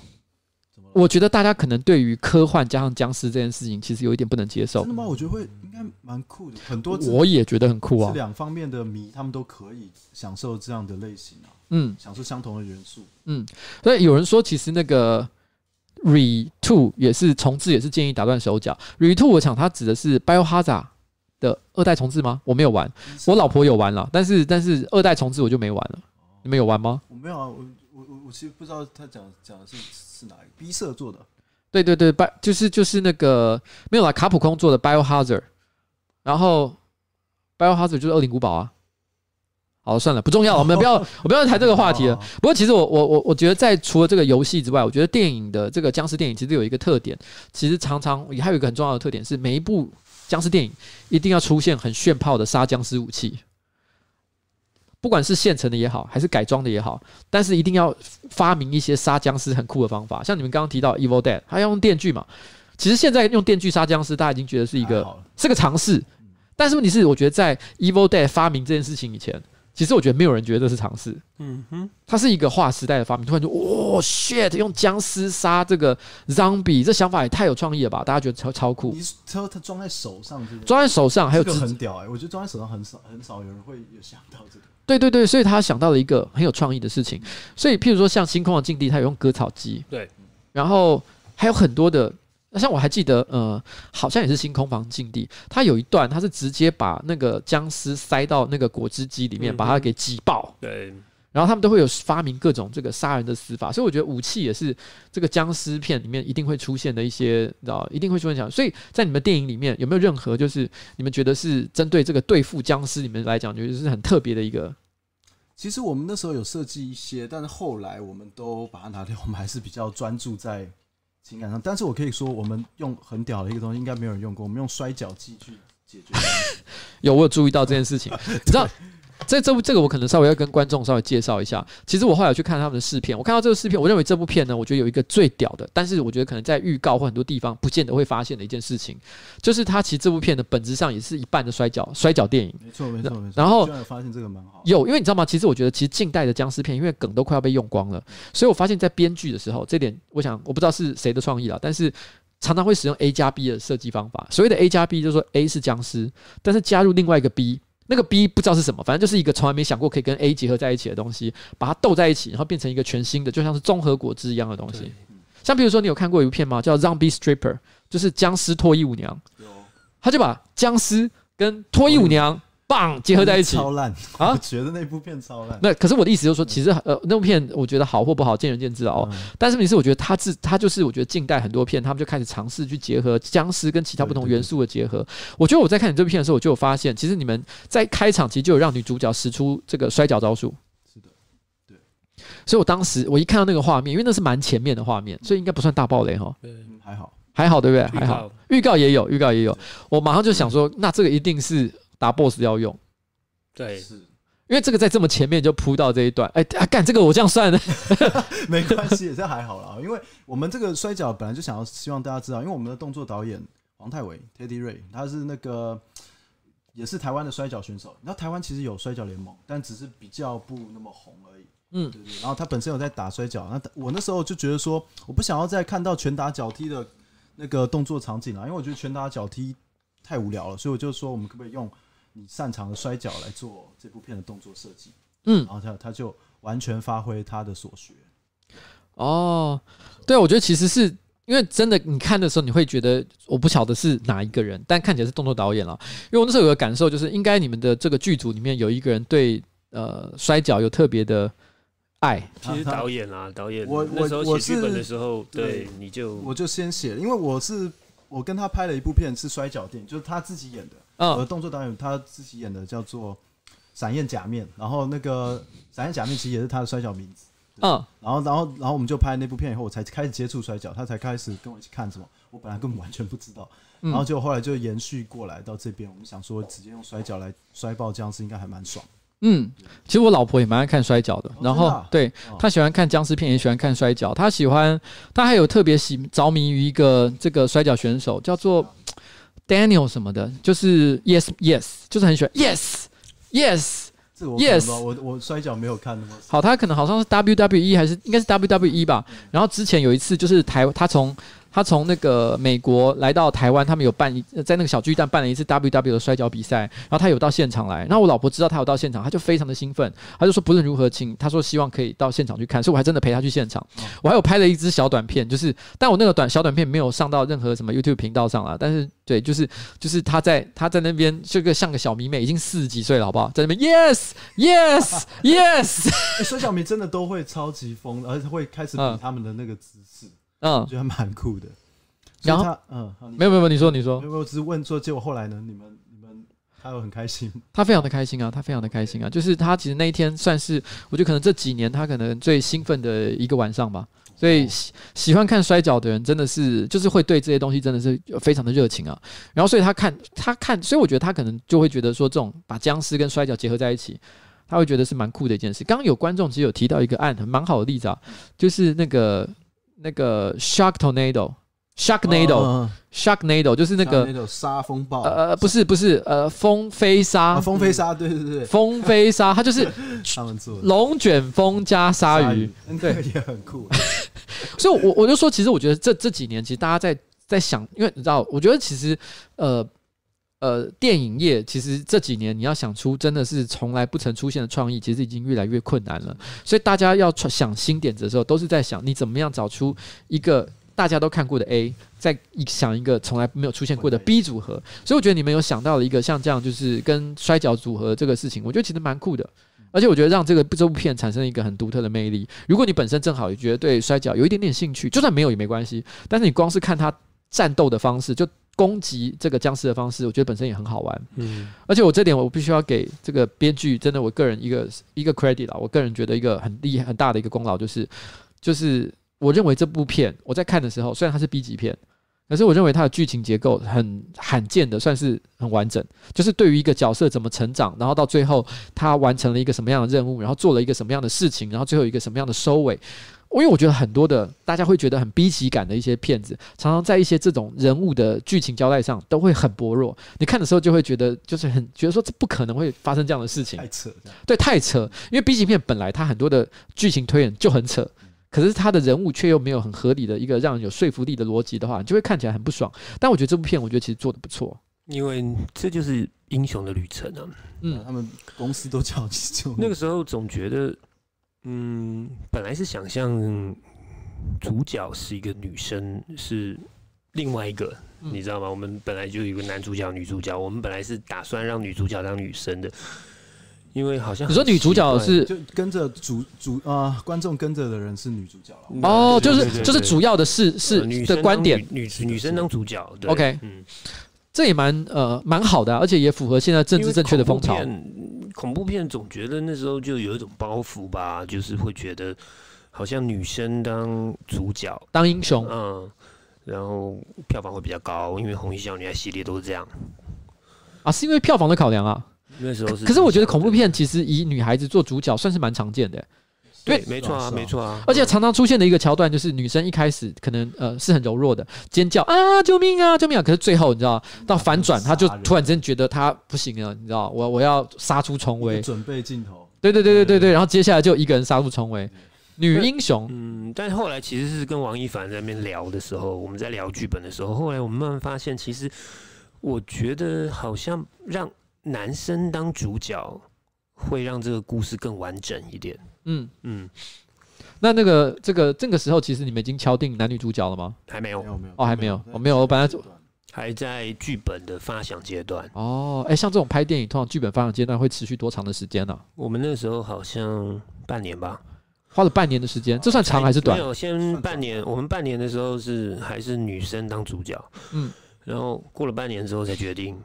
我觉得大家可能对于科幻加上僵尸这件事情，其实有一点不能接受。真的吗？我觉得会应该蛮酷的，很多我也觉得很酷啊。两方面的迷，他们都可以享受这样的类型啊。嗯，享受相同的元素。嗯，所以有人说，其实那个 Re Two 也是重置，也是建议打断手脚。Re Two 我想它指的是 Biohazard 的二代重置吗？我没有玩，我老婆有玩了，但是但是二代重置我就没玩了。你们有玩吗？我没有啊，我我我我其实不知道他讲讲的是是哪一个 B 社做的。对对对，拜就是就是那个没有啦，卡普空做的 Biohazard，然后 Biohazard 就是恶灵古堡啊。好，算了，不重要，我们不要，我不要谈这个话题了。不过，其实我我我我觉得，在除了这个游戏之外，我觉得电影的这个僵尸电影其实有一个特点，其实常常也还有一个很重要的特点是，每一部僵尸电影一定要出现很炫炮的杀僵尸武器，不管是现成的也好，还是改装的也好，但是一定要发明一些杀僵尸很酷的方法。像你们刚刚提到 Evil Dead，他要用电锯嘛？其实现在用电锯杀僵尸，大家已经觉得是一个是个尝试，但是问题是，我觉得在 Evil Dead 发明这件事情以前。其实我觉得没有人觉得这是尝试，嗯哼，它是一个划时代的发明。突然就，哇，shit，用僵尸杀这个 zombie，这想法也太有创意了吧？大家觉得超超酷。你说它装在手上是，装在手上还有这个很屌哎、欸！我觉得装在手上很少很少有人会有想到这个。对对对，所以他想到了一个很有创意的事情。所以譬如说像星空的境地，他有用割草机，对，然后还有很多的。像我还记得，呃，好像也是星空房禁地，它有一段，它是直接把那个僵尸塞到那个果汁机里面，把它给挤爆。对，然后他们都会有发明各种这个杀人的死法，所以我觉得武器也是这个僵尸片里面一定会出现的一些，你知道，一定会出现。所以在你们电影里面有没有任何就是你们觉得是针对这个对付僵尸里面来讲，觉得是很特别的一个？其实我们那时候有设计一些，但是后来我们都把它拿掉，我们还是比较专注在。情感上，但是我可以说，我们用很屌的一个东西，应该没有人用过。我们用摔跤机去解决。有，我有注意到这件事情，你知道。这这部这个我可能稍微要跟观众稍微介绍一下。其实我后来有去看他们的试片，我看到这个试片，我认为这部片呢，我觉得有一个最屌的，但是我觉得可能在预告或很多地方不见得会发现的一件事情，就是它其实这部片的本质上也是一半的摔跤摔跤电影。没错没错没错。然后发现这个蛮好。有，因为你知道吗？其实我觉得其实近代的僵尸片，因为梗都快要被用光了，所以我发现在编剧的时候，这点我想我不知道是谁的创意了，但是常常会使用 A 加 B 的设计方法。所谓的 A 加 B 就是说 A 是僵尸，但是加入另外一个 B。那个 B 不知道是什么，反正就是一个从来没想过可以跟 A 结合在一起的东西，把它斗在一起，然后变成一个全新的，就像是综合果汁一样的东西。像比如说，你有看过一部片吗？叫《Zombie Stripper》，就是僵尸脱衣舞娘。有，他就把僵尸跟脱衣舞娘。棒结合在一起，超烂啊！我觉得那部片超烂。那可是我的意思就是说，其实呃，那部片我觉得好或不好，见仁见智哦。但是问题是，我觉得它是它就是我觉得近代很多片，他们就开始尝试去结合僵尸跟其他不同元素的结合。我觉得我在看你这部片的时候，我就有发现，其实你们在开场其实就有让女主角使出这个摔跤招数。是的，对。所以我当时我一看到那个画面，因为那是蛮前面的画面，所以应该不算大爆雷哈。嗯，还好，还好，对不对？还好，预告也有，预告也有。我马上就想说，那这个一定是打 BOSS 要用。对，是因为这个在这么前面就铺到这一段，哎、欸，啊，干这个我这样算的，没关系，这还好啦。因为我们这个摔角本来就想要希望大家知道，因为我们的动作导演黄泰伟 Teddy Ray，他是那个也是台湾的摔角选手。你知道台湾其实有摔角联盟，但只是比较不那么红而已。嗯，对对。然后他本身有在打摔角，那我那时候就觉得说，我不想要再看到拳打脚踢的那个动作场景了，因为我觉得拳打脚踢太无聊了，所以我就说我们可不可以用你擅长的摔角来做这部片的动作设计？嗯，然后他他就完全发挥他的所学。哦，对，我觉得其实是因为真的，你看的时候你会觉得我不晓得是哪一个人，但看起来是动作导演了。因为我那时候有个感受，就是应该你们的这个剧组里面有一个人对呃摔角有特别的爱。其实导演啊，导演，我那时候写剧本的时候，对，对你就我就先写，因为我是我跟他拍了一部片是摔角电影，就是他自己演的，嗯，我的动作导演他自己演的叫做《闪焰假面》，然后那个《闪焰假面》其实也是他的摔角名字。嗯，然后，然后，然后我们就拍那部片以后，我才开始接触摔角，他才开始跟我一起看什么，我本来根本完全不知道，然后就后来就延续过来到这边，我们想说直接用摔角来摔爆僵尸应该还蛮爽。嗯，其实我老婆也蛮爱看摔角的，然后对她喜欢看僵尸片，也喜欢看摔角，她喜欢，她还有特别喜着迷于一个这个摔角选手，叫做 Daniel 什么的，就是 Yes Yes，就是很喜欢 Yes Yes。Yes，我我摔跤没有看那么好，他可能好像是 WWE 还是应该是 WWE 吧。然后之前有一次就是台，他从。他从那个美国来到台湾，他们有办一在那个小巨蛋办了一次 WW 的摔跤比赛，然后他有到现场来，然后我老婆知道他有到现场，他就非常的兴奋，他就说不论如何请，他说希望可以到现场去看，所以我还真的陪他去现场，我还有拍了一支小短片，就是但我那个短小短片没有上到任何什么 YouTube 频道上了，但是对，就是就是他在他在那边这个像个小迷妹，已经四十几岁了，好不好？在那边 Yes Yes Yes，摔角迷真的都会超级疯，而且会开始比他们的那个姿势。嗯，我觉得蛮酷的。然后，嗯，没有没有，你说你说，没有，我只是问说，结果后来呢？你们你们他有很开心？他非常的开心啊，他非常的开心啊。就是他其实那一天算是，我觉得可能这几年他可能最兴奋的一个晚上吧。所以喜喜欢看摔跤的人，真的是就是会对这些东西真的是非常的热情啊。然后，所以他看他看，所以我觉得他可能就会觉得说，这种把僵尸跟摔跤结合在一起，他会觉得是蛮酷的一件事。刚刚有观众其实有提到一个案，蛮好的例子啊，就是那个。那个 Shark Tornado，Sharknado，Sharknado 就是那个沙风暴。呃，不是不是，呃，风飞沙，风飞沙，对对对，风飞沙，它就是龙卷风加鲨鱼，对，也很酷。所以，我我就说，其实我觉得这这几年，其实大家在在想，因为你知道，我觉得其实，呃。呃，电影业其实这几年你要想出真的是从来不曾出现的创意，其实已经越来越困难了。所以大家要想新点子的时候，都是在想你怎么样找出一个大家都看过的 A，再想一个从来没有出现过的 B 组合。所以我觉得你们有想到了一个像这样，就是跟摔跤组合这个事情，我觉得其实蛮酷的。而且我觉得让这个这部片产生一个很独特的魅力。如果你本身正好也觉得对摔跤有一点点兴趣，就算没有也没关系。但是你光是看他战斗的方式就。攻击这个僵尸的方式，我觉得本身也很好玩。嗯，而且我这点我必须要给这个编剧，真的我个人一个一个 credit 啊，我个人觉得一个很厉害很大的一个功劳就是，就是我认为这部片我在看的时候，虽然它是 B 级片，可是我认为它的剧情结构很罕见的算是很完整。就是对于一个角色怎么成长，然后到最后他完成了一个什么样的任务，然后做了一个什么样的事情，然后最后一个什么样的收尾。因为我觉得很多的大家会觉得很 B 级感的一些片子，常常在一些这种人物的剧情交代上都会很薄弱。你看的时候就会觉得，就是很觉得说这不可能会发生这样的事情，太扯，对，太扯。因为 B 级片本来它很多的剧情推演就很扯，可是它的人物却又没有很合理的一个让人有说服力的逻辑的话，你就会看起来很不爽。但我觉得这部片，我觉得其实做的不错，因为这就是英雄的旅程啊。嗯，他们公司都叫那个时候总觉得。嗯，本来是想象主角是一个女生，是另外一个，嗯、你知道吗？我们本来就有一个男主角、女主角，我们本来是打算让女主角当女生的，因为好像你说女主角是就跟着主主啊、呃，观众跟着的人是女主角哦，就是就是主要的是是女的观点，女女生当主角对，OK，嗯，这也蛮呃蛮好的、啊，而且也符合现在政治正确的风潮。恐怖片总觉得那时候就有一种包袱吧，就是会觉得好像女生当主角当英雄，嗯，然后票房会比较高，因为红衣小女孩系列都是这样啊，是因为票房的考量啊。那时候是，可是我觉得恐怖片其实以女孩子做主角算是蛮常见的。对，没错啊，没错啊，而且常常出现的一个桥段就是女生一开始可能呃是很柔弱的尖叫啊，救命啊，救命啊！可是最后你知道到反转，她就突然间觉得她不行了，你知道，我我要杀出重围，准备镜头，对对对对对对，然后接下来就一个人杀出重围，女英雄。嗯，但后来其实是跟王一凡在那边聊的时候，我们在聊剧本的时候，后来我们慢慢发现，其实我觉得好像让男生当主角会让这个故事更完整一点。嗯嗯。那那个这个这个时候，其实你们已经敲定男女主角了吗？还没有，没有，没有哦，还没有，我没有，我本来还在剧本的发想阶段。哦，哎，像这种拍电影，通常剧本发想阶段会持续多长的时间呢？我们那时候好像半年吧，花了半年的时间，这算长还是短？没有，先半年。我们半年的时候是还是女生当主角，嗯，然后过了半年之后才决定。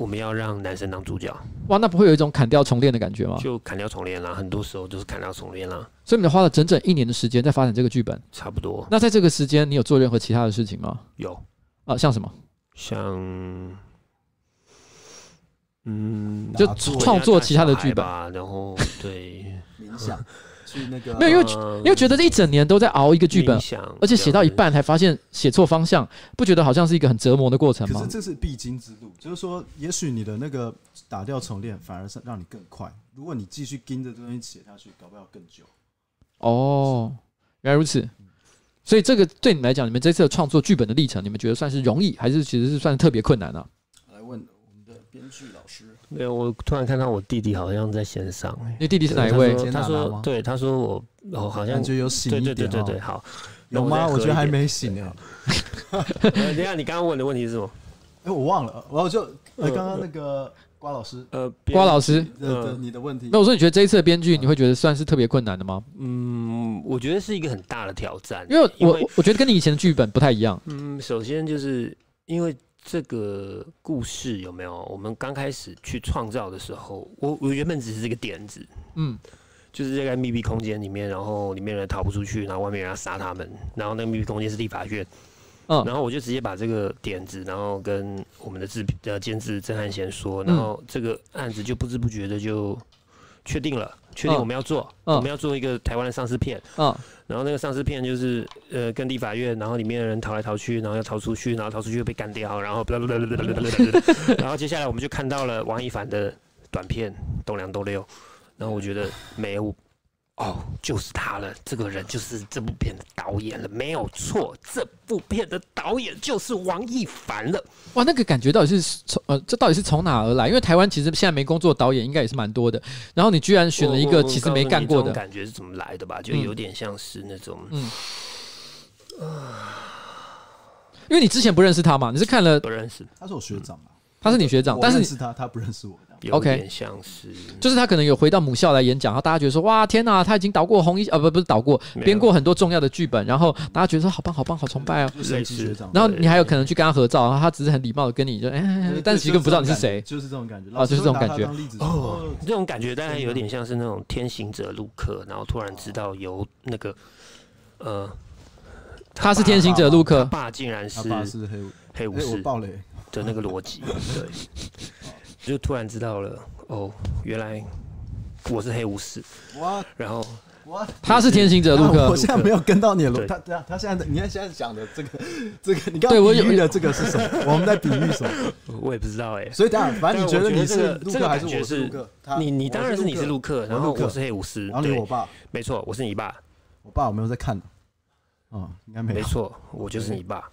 我们要让男生当主角，哇，那不会有一种砍掉重练的感觉吗？就砍掉重练啦，很多时候就是砍掉重练啦。所以你们花了整整一年的时间在发展这个剧本，差不多。那在这个时间，你有做任何其他的事情吗？有啊，像什么？像，嗯，就创作其他的剧本，然后对 冥想。那个没有，因为因为觉得这一整年都在熬一个剧本，而且写到一半才发现写错方向，不觉得好像是一个很折磨的过程吗？可是这是必经之路，就是说，也许你的那个打掉重练，反而是让你更快。如果你继续盯着这东西写下去，搞不好更久。哦，原来如此。所以这个对你们来讲，你们这次的创作剧本的历程，你们觉得算是容易，还是其实是算是特别困难呢？来问我们的编剧老师。没有，我突然看到我弟弟好像在线上。你弟弟是哪一位？他说，对，他说我，哦，好像就有醒一点。对对对对，好，有吗？我觉得还没醒呢。等一下，你刚刚问的问题是什么？哎，我忘了，我就刚刚那个瓜老师，呃，瓜老师，呃，你的问题。那我说，你觉得这一次的编剧，你会觉得算是特别困难的吗？嗯，我觉得是一个很大的挑战，因为我我觉得跟你以前的剧本不太一样。嗯，首先就是因为。这个故事有没有？我们刚开始去创造的时候，我我原本只是这个点子，嗯，就是这个密闭空间里面，然后里面人逃不出去，然后外面人要杀他们，然后那个密闭空间是立法院，嗯，然后我就直接把这个点子，然后跟我们的制呃监制郑汉贤说，然后这个案子就不知不觉的就确定了，确定我们要做，我们要做一个台湾的丧尸片，嗯。然后那个丧尸片就是，呃，跟立法院，然后里面的人逃来逃去，然后要逃出去，然后逃出去又被干掉，然后，然后接下来我们就看到了王一凡的短片《栋梁斗六》，然后我觉得没有。哦，就是他了，这个人就是这部片的导演了，没有错，这部片的导演就是王一凡了。哇，那个感觉到底是从呃，这到底是从哪而来？因为台湾其实现在没工作的导演应该也是蛮多的，然后你居然选了一个其实没干过的，感觉是怎么来的吧？就有点像是那种，嗯，因为你之前不认识他嘛，你是看了不认识，他是我学长嘛，他是你学长，但是是他，他不认识我。有点像是，okay, 就是他可能有回到母校来演讲，然后大家觉得说，哇，天哪，他已经导过红衣，呃，不，不是导过，编过很多重要的剧本，然后大家觉得说，好棒，好棒，好崇拜哦。然后你还有可能去跟他合照，然后他只是很礼貌的跟你就，哎，但是其实不知道你是谁，就是这种感觉，啊，就是这种感觉，哦，这种感觉大概有点像是那种天行者路克，然后突然知道有那个，呃，他是天行者路克，爸竟然是黑黑武士暴雷。的那个逻辑，对，就突然知道了。哦，原来我是黑武士。哇，然后哇，他是天行者路克。我现在没有跟到你了。他他他现在，你看现在讲的这个这个，你刚刚比喻的这个是什么？我们在比喻什么？我也不知道哎。所以当然，反正你觉得你是路克还是我是路克？你你当然是你是路克，然后我是黑武士。然后你我爸，没错，我是你爸。我爸我没有在看？哦，应该没。没错，我就是你爸。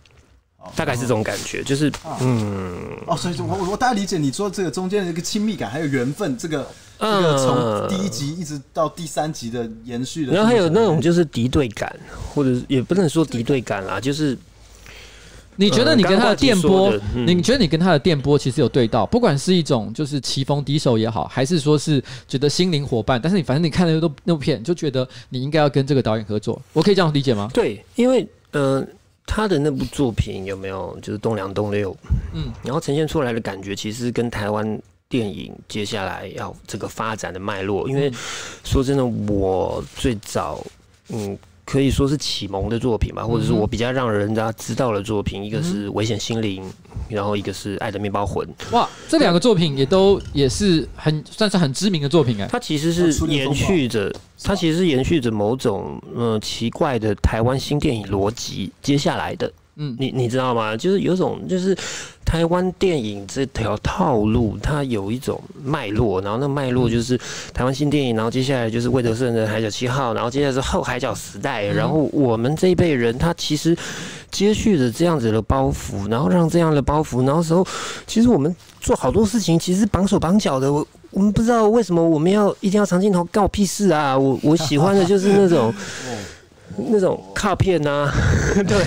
大概是这种感觉，就是嗯，哦，所以我我我大概理解你说这个中间的一个亲密感，还有缘分，这个这个从第一集一直到第三集的延续的，然后还有那种就是敌对感，或者也不能说敌对感啦，就是你觉得你跟他的电波，你觉得你跟他的电波其实有对到，不管是一种就是棋逢敌手也好，还是说是觉得心灵伙伴，但是你反正你看了那部那部片，就觉得你应该要跟这个导演合作，我可以这样理解吗？对，因为嗯。呃他的那部作品有没有就是东梁东六？嗯，然后呈现出来的感觉，其实跟台湾电影接下来要这个发展的脉络，因为说真的，我最早嗯。可以说是启蒙的作品吧，或者是我比较让人家知道的作品，嗯、一个是《危险心灵》，然后一个是《爱的面包魂》。哇，这两个作品也都也是很算是很知名的作品哎。它其实是延续着，它其实是延续着某种嗯、呃、奇怪的台湾新电影逻辑接下来的。嗯，你你知道吗？就是有种就是台湾电影这条套路，它有一种脉络，然后那脉络就是台湾新电影，然后接下来就是魏德圣的《海角七号》，然后接下来是后海角时代，然后我们这一辈人，他其实接续着这样子的包袱，然后让这样的包袱，然后时候其实我们做好多事情，其实绑手绑脚的，我我们不知道为什么我们要一定要长镜头，干我屁事啊！我我喜欢的就是那种。那种卡片呐、啊，对，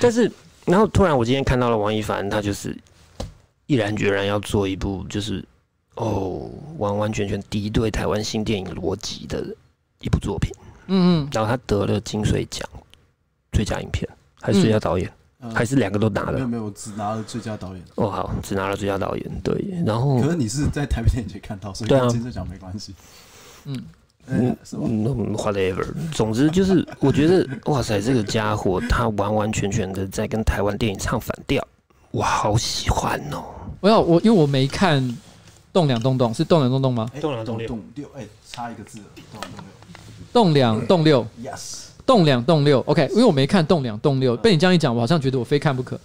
但是然后突然我今天看到了王一凡，他就是毅然决然要做一部就是哦完完全全敌对台湾新电影逻辑的一部作品，嗯嗯，然后他得了金穗奖最佳影片还是最佳导演，嗯、还是两个都拿了？没有没有，我只拿了最佳导演。哦好，只拿了最佳导演，对，然后可是你是在台北电影节看到，所以跟金穗奖没关系，嗯。嗯嗯，whatever，总之就是，我觉得，哇塞，这个家伙他完完全全的在跟台湾电影唱反调，我好喜欢哦。我要我，因为我没看《栋梁栋栋》，是《栋梁栋栋》吗？栋梁栋六，哎，差一个字，栋梁栋六。Yes。栋两栋六，OK，因为我没看栋两栋六，被你这样一讲，我好像觉得我非看不可。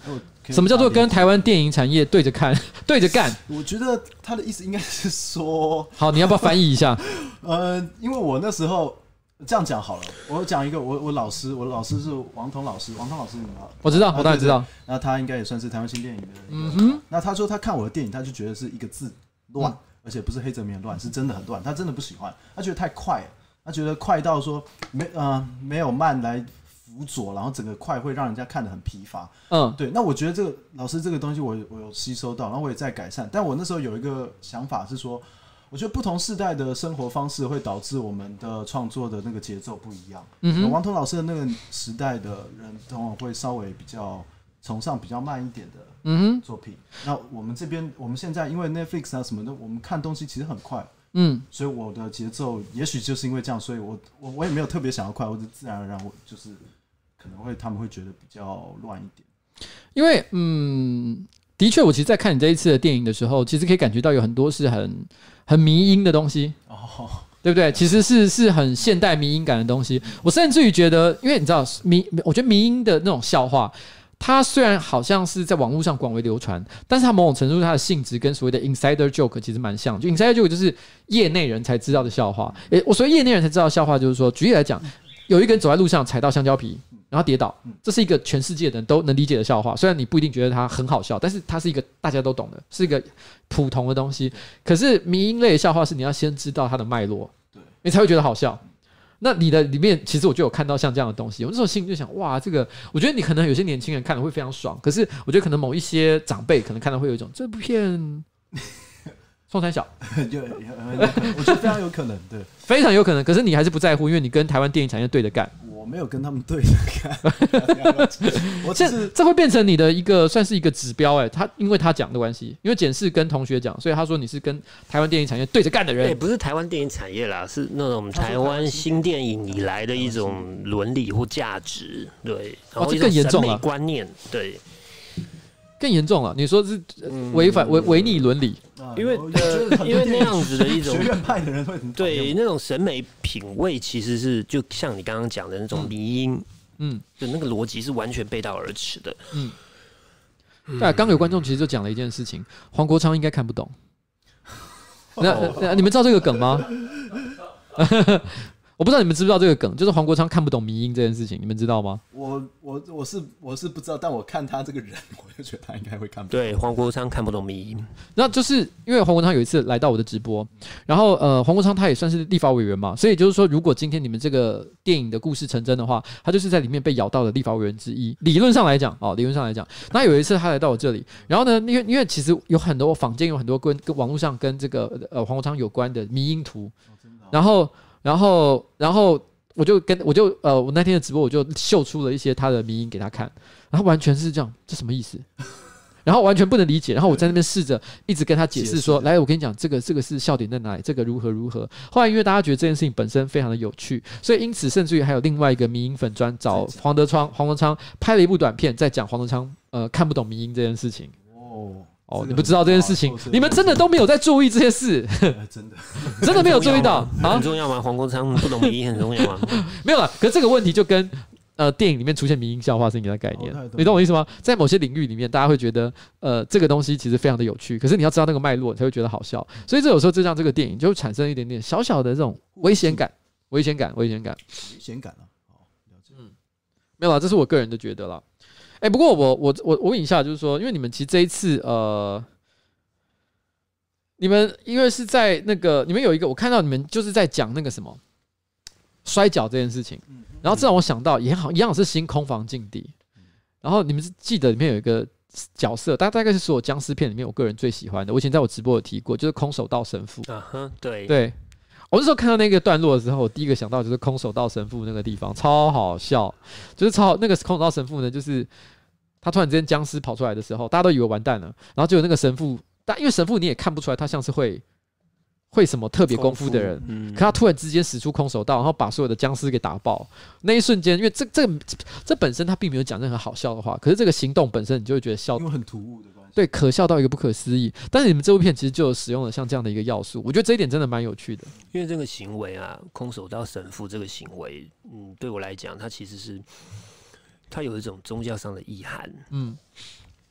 什么叫做跟台湾电影产业对着看、对着干？我觉得他的意思应该是说，好，你要不要翻译一下？呃，因为我那时候这样讲好了，我讲一个，我我老师，我老师是王彤老师，王彤老师你知道？我知道，我当然知道。那他应该也算是台湾新电影的。嗯哼。那他说他看我的电影，他就觉得是一个字乱，而且不是黑泽明乱，是真的很乱，他真的不喜欢，他觉得太快了。他觉得快到说没呃没有慢来辅佐，然后整个快会让人家看得很疲乏。嗯，对。那我觉得这个老师这个东西我我有吸收到，然后我也在改善。但我那时候有一个想法是说，我觉得不同世代的生活方式会导致我们的创作的那个节奏不一样。嗯，王彤老师的那个时代的人，往往会稍微比较崇尚比较慢一点的嗯作品。那我们这边我们现在因为 Netflix 啊什么的，我们看东西其实很快。嗯，所以我的节奏也许就是因为这样，所以我我我也没有特别想要快，我就自然而然我就是可能会他们会觉得比较乱一点。因为嗯，的确，我其实，在看你这一次的电影的时候，其实可以感觉到有很多是很很迷音的东西哦，对不对？其实是是很现代迷音感的东西。我甚至于觉得，因为你知道迷，我觉得迷音的那种笑话。它虽然好像是在网络上广为流传，但是它某种程度它的性质跟所谓的 insider joke 其实蛮像。就 insider joke 就是业内人才知道的笑话。诶，我所谓业内人才知道的笑话，就是说，举例来讲，有一个人走在路上踩到香蕉皮，然后跌倒，这是一个全世界的人都能理解的笑话。虽然你不一定觉得它很好笑，但是它是一个大家都懂的，是一个普通的东西。可是迷因类的笑话是你要先知道它的脉络，对，你才会觉得好笑。那你的里面，其实我就有看到像这样的东西。我那时候心里就想，哇，这个我觉得你可能有些年轻人看了会非常爽，可是我觉得可能某一些长辈可能看到会有一种这部片。宋三小，就我觉得非常有可能，对，非常有可能。可是你还是不在乎，因为你跟台湾电影产业对着干。我没有跟他们对着干，我这这会变成你的一个算是一个指标哎。他因为他讲的关系，因为简是跟同学讲，所以他说你是跟台湾电影产业对着干的人。也不是台湾电影产业啦，是那种台湾新电影以来的一种伦理或价值，对，然后这更严重了观念，对。更严重了，你说是违反违违逆伦理，因为呃，因为那样子的一种学院派的人会对那种审美品味，其实是就像你刚刚讲的那种迷因，嗯，就那个逻辑是完全背道而驰的，嗯。对，刚有观众其实就讲了一件事情，黄国昌应该看不懂。那那你们知道这个梗吗？我不知道你们知不知道这个梗，就是黄国昌看不懂迷音这件事情，你们知道吗？我我我是我是不知道，但我看他这个人，我就觉得他应该会看不懂。对，黄国昌看不懂迷音，那就是因为黄国昌有一次来到我的直播，然后呃，黄国昌他也算是立法委员嘛，所以就是说，如果今天你们这个电影的故事成真的话，他就是在里面被咬到的立法委员之一。理论上来讲，哦，理论上来讲，那有一次他来到我这里，然后呢，因为因为其实有很多坊间有很多跟跟网络上跟这个呃黄国昌有关的迷音图，然后。然后，然后我就跟我就呃，我那天的直播我就秀出了一些他的迷音给他看，然后完全是这样，这什么意思？然后完全不能理解。然后我在那边试着一直跟他解释说，来，我跟你讲，这个这个是笑点在哪里？这个如何如何？后来因为大家觉得这件事情本身非常的有趣，所以因此甚至于还有另外一个迷音粉专找黄德昌黄德昌拍了一部短片，在讲黄德昌呃看不懂迷音这件事情。哦。哦，你不知道这件事情，你们真的都没有在注意这些事，真的真的没有注意到啊？很重要吗？黄国昌不懂迷因很重要吗？没有了。可是这个问题就跟呃电影里面出现迷因笑话是一个概念，哦、你懂我意思吗？在某些领域里面，大家会觉得呃这个东西其实非常的有趣，可是你要知道那个脉络，才会觉得好笑。所以这有时候就让这个电影就会产生一点点小小的这种危险感，危险感，危险感，危险感啊！哦，了解。嗯，没有啦，这是我个人的觉得啦。哎、欸，不过我我我我问一下，就是说，因为你们其实这一次呃。你们因为是在那个，你们有一个，我看到你们就是在讲那个什么摔跤这件事情，然后这让我想到也好，一样是新空房禁地，然后你们是记得里面有一个角色，大大概是所有僵尸片里面我个人最喜欢的，我以前在我直播有提过，就是空手道神父。啊哼，对对，我那时候看到那个段落的时候，我第一个想到就是空手道神父那个地方超好笑，就是超那个空手道神父呢，就是他突然之间僵尸跑出来的时候，大家都以为完蛋了，然后就有那个神父。但因为神父你也看不出来，他像是会会什么特别功夫的人，嗯，可他突然之间使出空手道，然后把所有的僵尸给打爆。那一瞬间，因为这这这本身他并没有讲任何好笑的话，可是这个行动本身你就会觉得笑，因为很突兀的关系，对，可笑到一个不可思议。但是你们这部片其实就有使用了像这样的一个要素，我觉得这一点真的蛮有趣的。因为这个行为啊，空手道神父这个行为，嗯，对我来讲，它其实是它有一种宗教上的意涵，嗯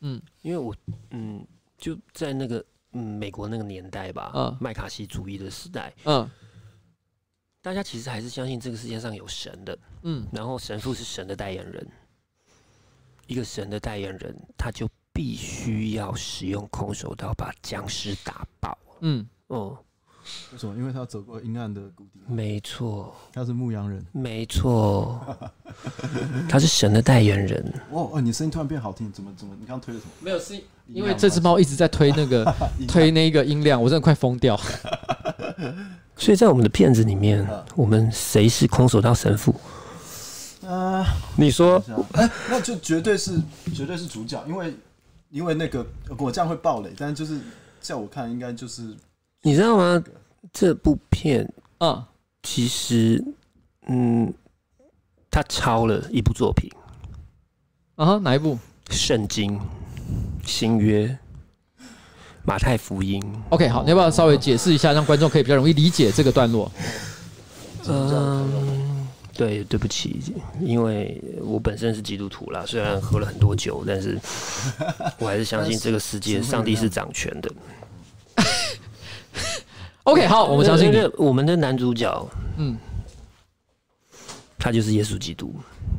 嗯，因为我嗯。就在那个嗯美国那个年代吧，嗯，麦卡锡主义的时代，嗯，大家其实还是相信这个世界上有神的，嗯，然后神父是神的代言人，一个神的代言人，他就必须要使用空手道把僵尸打爆，嗯，哦。为什么？因为他走过阴暗的谷底。没错，他是牧羊人。没错，他是神的代言人。哦哦，你声音突然变好听，怎么怎么？你刚刚推了什么？没有，是因为这只猫一直在推那个 推那个音量，我真的快疯掉。所以在我们的片子里面，我们谁是空手道神父？啊，你说？哎，那就绝对是绝对是主角，因为因为那个我这样会爆雷，但是就是在我看，应该就是。你知道吗？这部片啊，其实，嗯，他抄了一部作品啊，哪一部？圣经新约马太福音。OK，好，你要不要稍微解释一下，让观众可以比较容易理解这个段落？嗯，对，对不起，因为我本身是基督徒啦，虽然喝了很多酒，但是 我还是相信这个世界上帝是掌权的。OK，好，我们相信我们的男主角，嗯，他就是耶稣基督，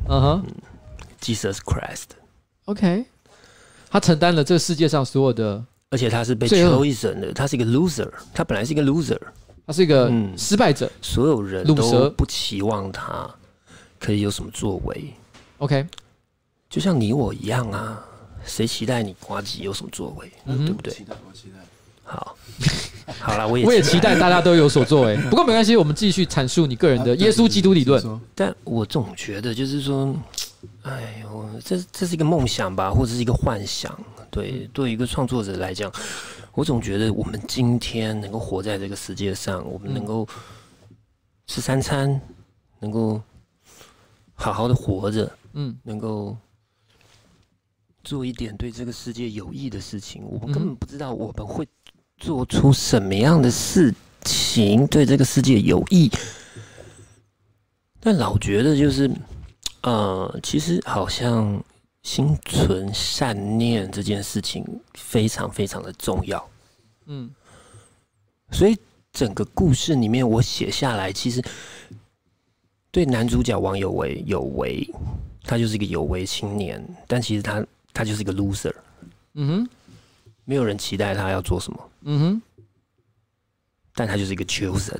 嗯哼，Jesus Christ。OK，他承担了这个世界上所有的，而且他是被 chosen 的，他是一个 loser，他本来是一个 loser，他是一个失败者，所有人都不期望他可以有什么作为。OK，就像你我一样啊，谁期待你呱吉有什么作为，对不对？期待，我期待。好。好了，我也我也期待大家都有所作为。不过没关系，我们继续阐述你个人的耶稣基督理论。但我总觉得就是说，哎呦，这这是一个梦想吧，或者是一个幻想。对，对于一个创作者来讲，我总觉得我们今天能够活在这个世界上，我们能够吃三餐，能够好好的活着，嗯，能够做一点对这个世界有益的事情。我们根本不知道我们会。做出什么样的事情对这个世界有益？但老觉得就是，呃，其实好像心存善念这件事情非常非常的重要。嗯，所以整个故事里面我写下来，其实对男主角王有为有为，他就是一个有为青年，但其实他他就是一个 loser。嗯哼。没有人期待他要做什么，嗯哼，但他就是一个 chosen，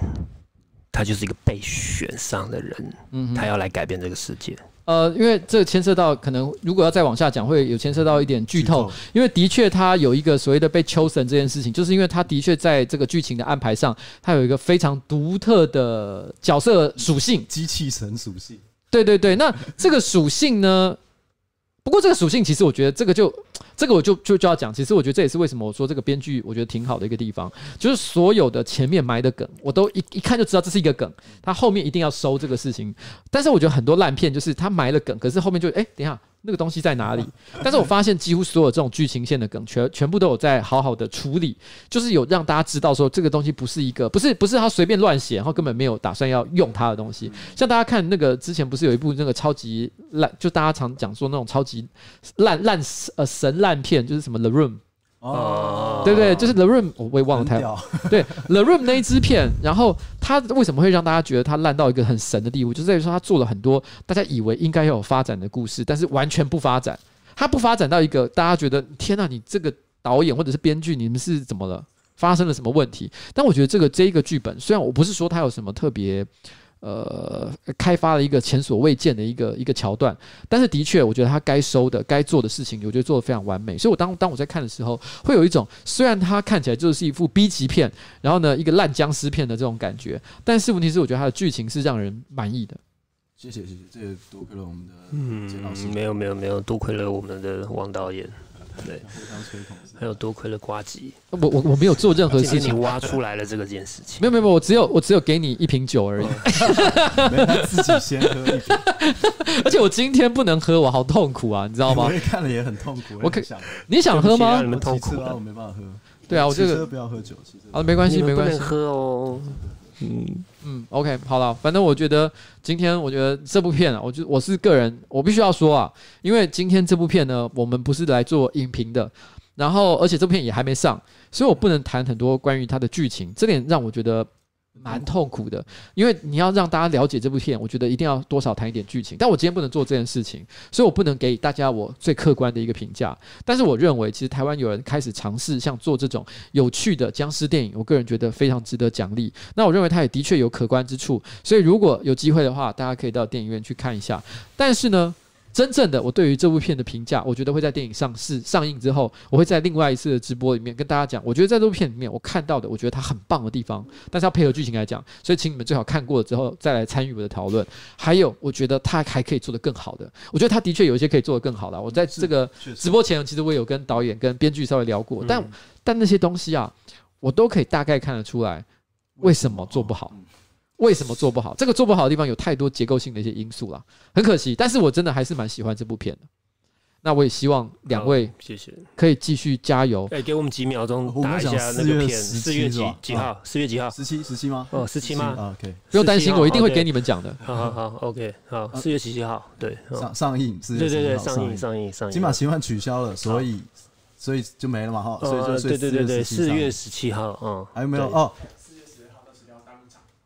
他就是一个被选上的人，嗯，他要来改变这个世界。呃，因为这牵涉到可能如果要再往下讲，会有牵涉到一点剧透，透，因为的确他有一个所谓的被 chosen 这件事情，就是因为他的确在这个剧情的安排上，他有一个非常独特的角色属性，机器神属性。对对对，那这个属性呢？不过这个属性，其实我觉得这个就，这个我就就就要讲。其实我觉得这也是为什么我说这个编剧我觉得挺好的一个地方，就是所有的前面埋的梗，我都一一看就知道这是一个梗，他后面一定要收这个事情。但是我觉得很多烂片就是他埋了梗，可是后面就哎，等一下那个东西在哪里？但是我发现几乎所有这种剧情线的梗，全全部都有在好好的处理，就是有让大家知道说这个东西不是一个，不是不是他随便乱写，然后根本没有打算要用它的东西。像大家看那个之前不是有一部那个超级烂，就大家常讲说那种超级烂烂呃神烂片，就是什么 The Room。哦，对对，就是 The Room，我也忘了台湾。对 The Room 那一支片，然后它为什么会让大家觉得它烂到一个很神的地步？就是在于说它做了很多大家以为应该要有发展的故事，但是完全不发展。它不发展到一个大家觉得天哪，你这个导演或者是编剧，你们是怎么了？发生了什么问题？但我觉得这个这一个剧本，虽然我不是说它有什么特别。呃，开发了一个前所未见的一个一个桥段，但是的确，我觉得他该收的、该做的事情，我觉得做的非常完美。所以，我当当我在看的时候，会有一种虽然它看起来就是一副 B 级片，然后呢，一个烂僵尸片的这种感觉，但是问题是，我觉得它的剧情是让人满意的。谢谢谢谢，这也多亏了我们的嗯，没有没有没有，多亏了我们的王导演。对，还有多亏了瓜吉，我我我没有做任何事情，挖出来了这个件事情。没有没有，我只有我只有给你一瓶酒而已，没他自己先喝一瓶。而且我今天不能喝，我好痛苦啊，你知道吗？我也看了也很痛苦。我可你想喝吗？你们痛苦啊，我没办法喝。对啊，我这个不要喝酒，其实啊，没关系没关系，喝哦。嗯嗯，OK，好了，反正我觉得今天，我觉得这部片啊，我就我是个人，我必须要说啊，因为今天这部片呢，我们不是来做影评的，然后而且这部片也还没上，所以我不能谈很多关于它的剧情，这点让我觉得。蛮痛苦的，因为你要让大家了解这部片，我觉得一定要多少谈一点剧情。但我今天不能做这件事情，所以我不能给大家我最客观的一个评价。但是我认为，其实台湾有人开始尝试像做这种有趣的僵尸电影，我个人觉得非常值得奖励。那我认为它也的确有可观之处，所以如果有机会的话，大家可以到电影院去看一下。但是呢，真正的我对于这部片的评价，我觉得会在电影上市上映之后，我会在另外一次的直播里面跟大家讲。我觉得在这部片里面，我看到的，我觉得它很棒的地方，但是要配合剧情来讲，所以请你们最好看过了之后再来参与我的讨论。还有，我觉得它还可以做得更好的，我觉得它的确有一些可以做得更好的。我在这个直播前，其实我有跟导演、跟编剧稍微聊过，但但那些东西啊，我都可以大概看得出来为什么做不好。为什么做不好？这个做不好的地方有太多结构性的一些因素啦，很可惜。但是我真的还是蛮喜欢这部片的。那我也希望两位谢谢可以继续加油。哎，给我们几秒钟打一下那个片，四月几几号？四月几号？十七十七吗？哦，十七吗？OK，不用担心，我一定会给你们讲的。好好好，OK，好，四月十七号，对，上上映，对对对，上映上映上映。金马奇幻取消了，所以所以就没了嘛哈。所以就对对对对，四月十七号，嗯，还有没有哦？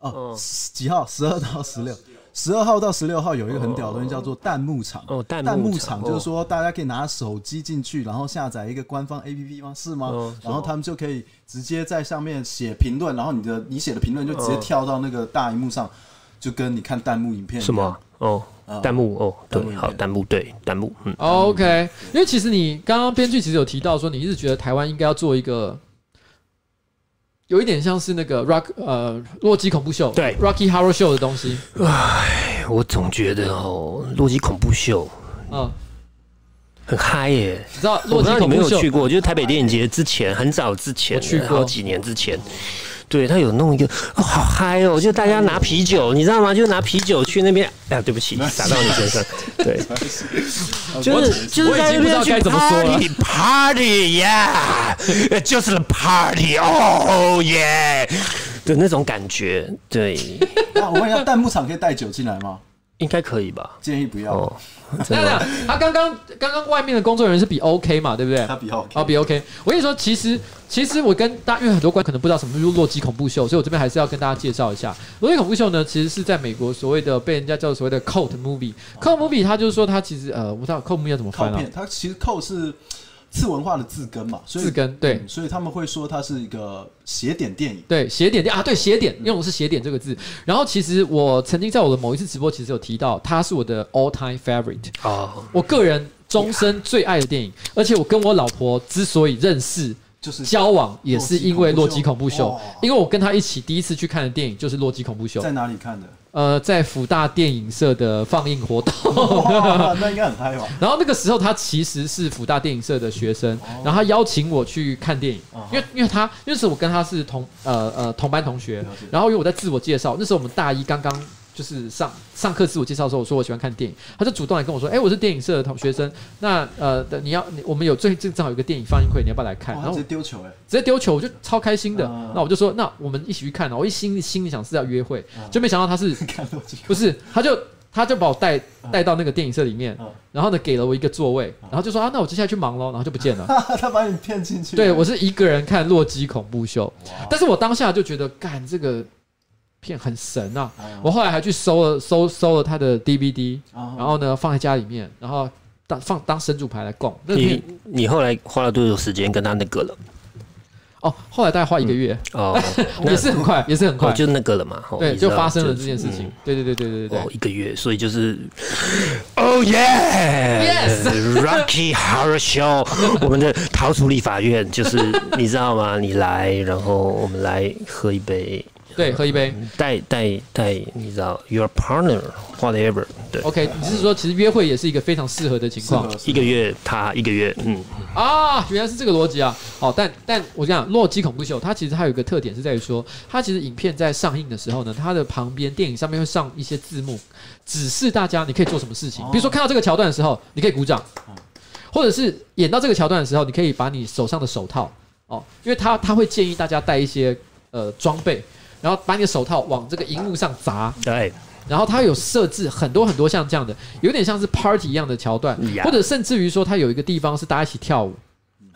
哦，几号？十二到十六，十二号到十六号有一个很屌的东西叫做弹幕场。哦，弹幕场就是说大家可以拿手机进去，然后下载一个官方 APP 吗？是吗？然后他们就可以直接在上面写评论，然后你的你写的评论就直接跳到那个大荧幕上，就跟你看弹幕影片。什么？哦，弹幕哦，对，好，弹幕对，弹幕。嗯，OK。因为其实你刚刚编剧其实有提到说，你一直觉得台湾应该要做一个。有一点像是那个 Rock 呃洛基恐怖秀，对 Rocky Horror Show 的东西。唉，我总觉得哦，洛基恐怖秀，嗯，很嗨耶。你知道洛基恐怖秀？我不知道你没有去过，就是台北电影节之前，很早之前，去过好几年之前。对他有弄一个，哦，好嗨哦！就大家拿啤酒，你知道吗？就拿啤酒去那边。哎呀，对不起，洒到你身上。对，就是就是在那边去 party party yeah，就是 party oh yeah 的那种感觉。对，那我问一下，弹幕场可以带酒进来吗？应该可以吧？建议不要。这样，他刚刚刚刚外面的工作人员是比 OK 嘛，对不对？他比 OK，啊比 OK。我跟你说，其实其实我跟大家，因为很多观众可能不知道什么是洛基恐怖秀，所以我这边还是要跟大家介绍一下。洛基恐怖秀呢，其实是在美国所谓的被人家叫做所谓的 cult movie。cult movie，它就是说它其实呃，我不知道 cult movie 要怎么翻啊？它其实 cult 是。次文化的字根嘛，字根对、嗯，所以他们会说它是一个邪典电影，对，邪典电啊，对，邪典用的是邪典这个字。然后其实我曾经在我的某一次直播，其实有提到，它是我的 all time favorite 啊，我个人终身最爱的电影。而且我跟我老婆之所以认识，就是交往，也是因为《洛基恐怖秀》，因为我跟他一起第一次去看的电影就是《洛基恐怖秀》。在哪里看的？呃，在福大电影社的放映活动，那应该很嗨吧？然后那个时候他其实是福大电影社的学生，然后他邀请我去看电影，因为因为他那时候我跟他是同呃呃同班同学，然后因为我在自我介绍，那时候我们大一刚刚就是上上课自我介绍的时候，我说我喜欢看电影，他就主动来跟我说：“哎、欸，我是电影社的同学生，那呃，你要我们有最近正好有个电影放映会，你要不要来看？”然后直接丢球哎，直接丢球，我就超开心的。嗯、那我就说：“那我们一起去看。”我一心心里想是要约会，就没想到他是 不是？他就他就把我带带到那个电影社里面，然后呢给了我一个座位，然后就说：“啊，那我接下来去忙喽。”然后就不见了。他把你骗进去。对，我是一个人看《洛基恐怖秀》，但是我当下就觉得，干这个。片很神啊！我后来还去搜了搜搜了他的 DVD，然后呢放在家里面，然后当放当神主牌来供。你你后来花了多久时间跟他那个了？哦，后来大概花一个月哦，也是很快，也是很快，就那个了嘛。对，就发生了这件事情。对对对对对对哦，一个月，所以就是，Oh yeah，Yes，Rocky Horror Show，我们的逃出立法院，就是你知道吗？你来，然后我们来喝一杯。对，喝一杯，带带带，你知道，your partner whatever，对，OK，你是说其实约会也是一个非常适合的情况，一个月他一个月，嗯，啊，原来是这个逻辑啊，好，但但我讲《洛基恐怖秀》，它其实还有一个特点是在于说，它其实影片在上映的时候呢，它的旁边电影上面会上一些字幕，指示大家你可以做什么事情，比如说看到这个桥段的时候，你可以鼓掌，或者是演到这个桥段的时候，你可以把你手上的手套哦，因为他他会建议大家带一些呃装备。然后把你的手套往这个荧幕上砸，对。然后它有设置很多很多像这样的，有点像是 party 一样的桥段，或者甚至于说它有一个地方是大家一起跳舞，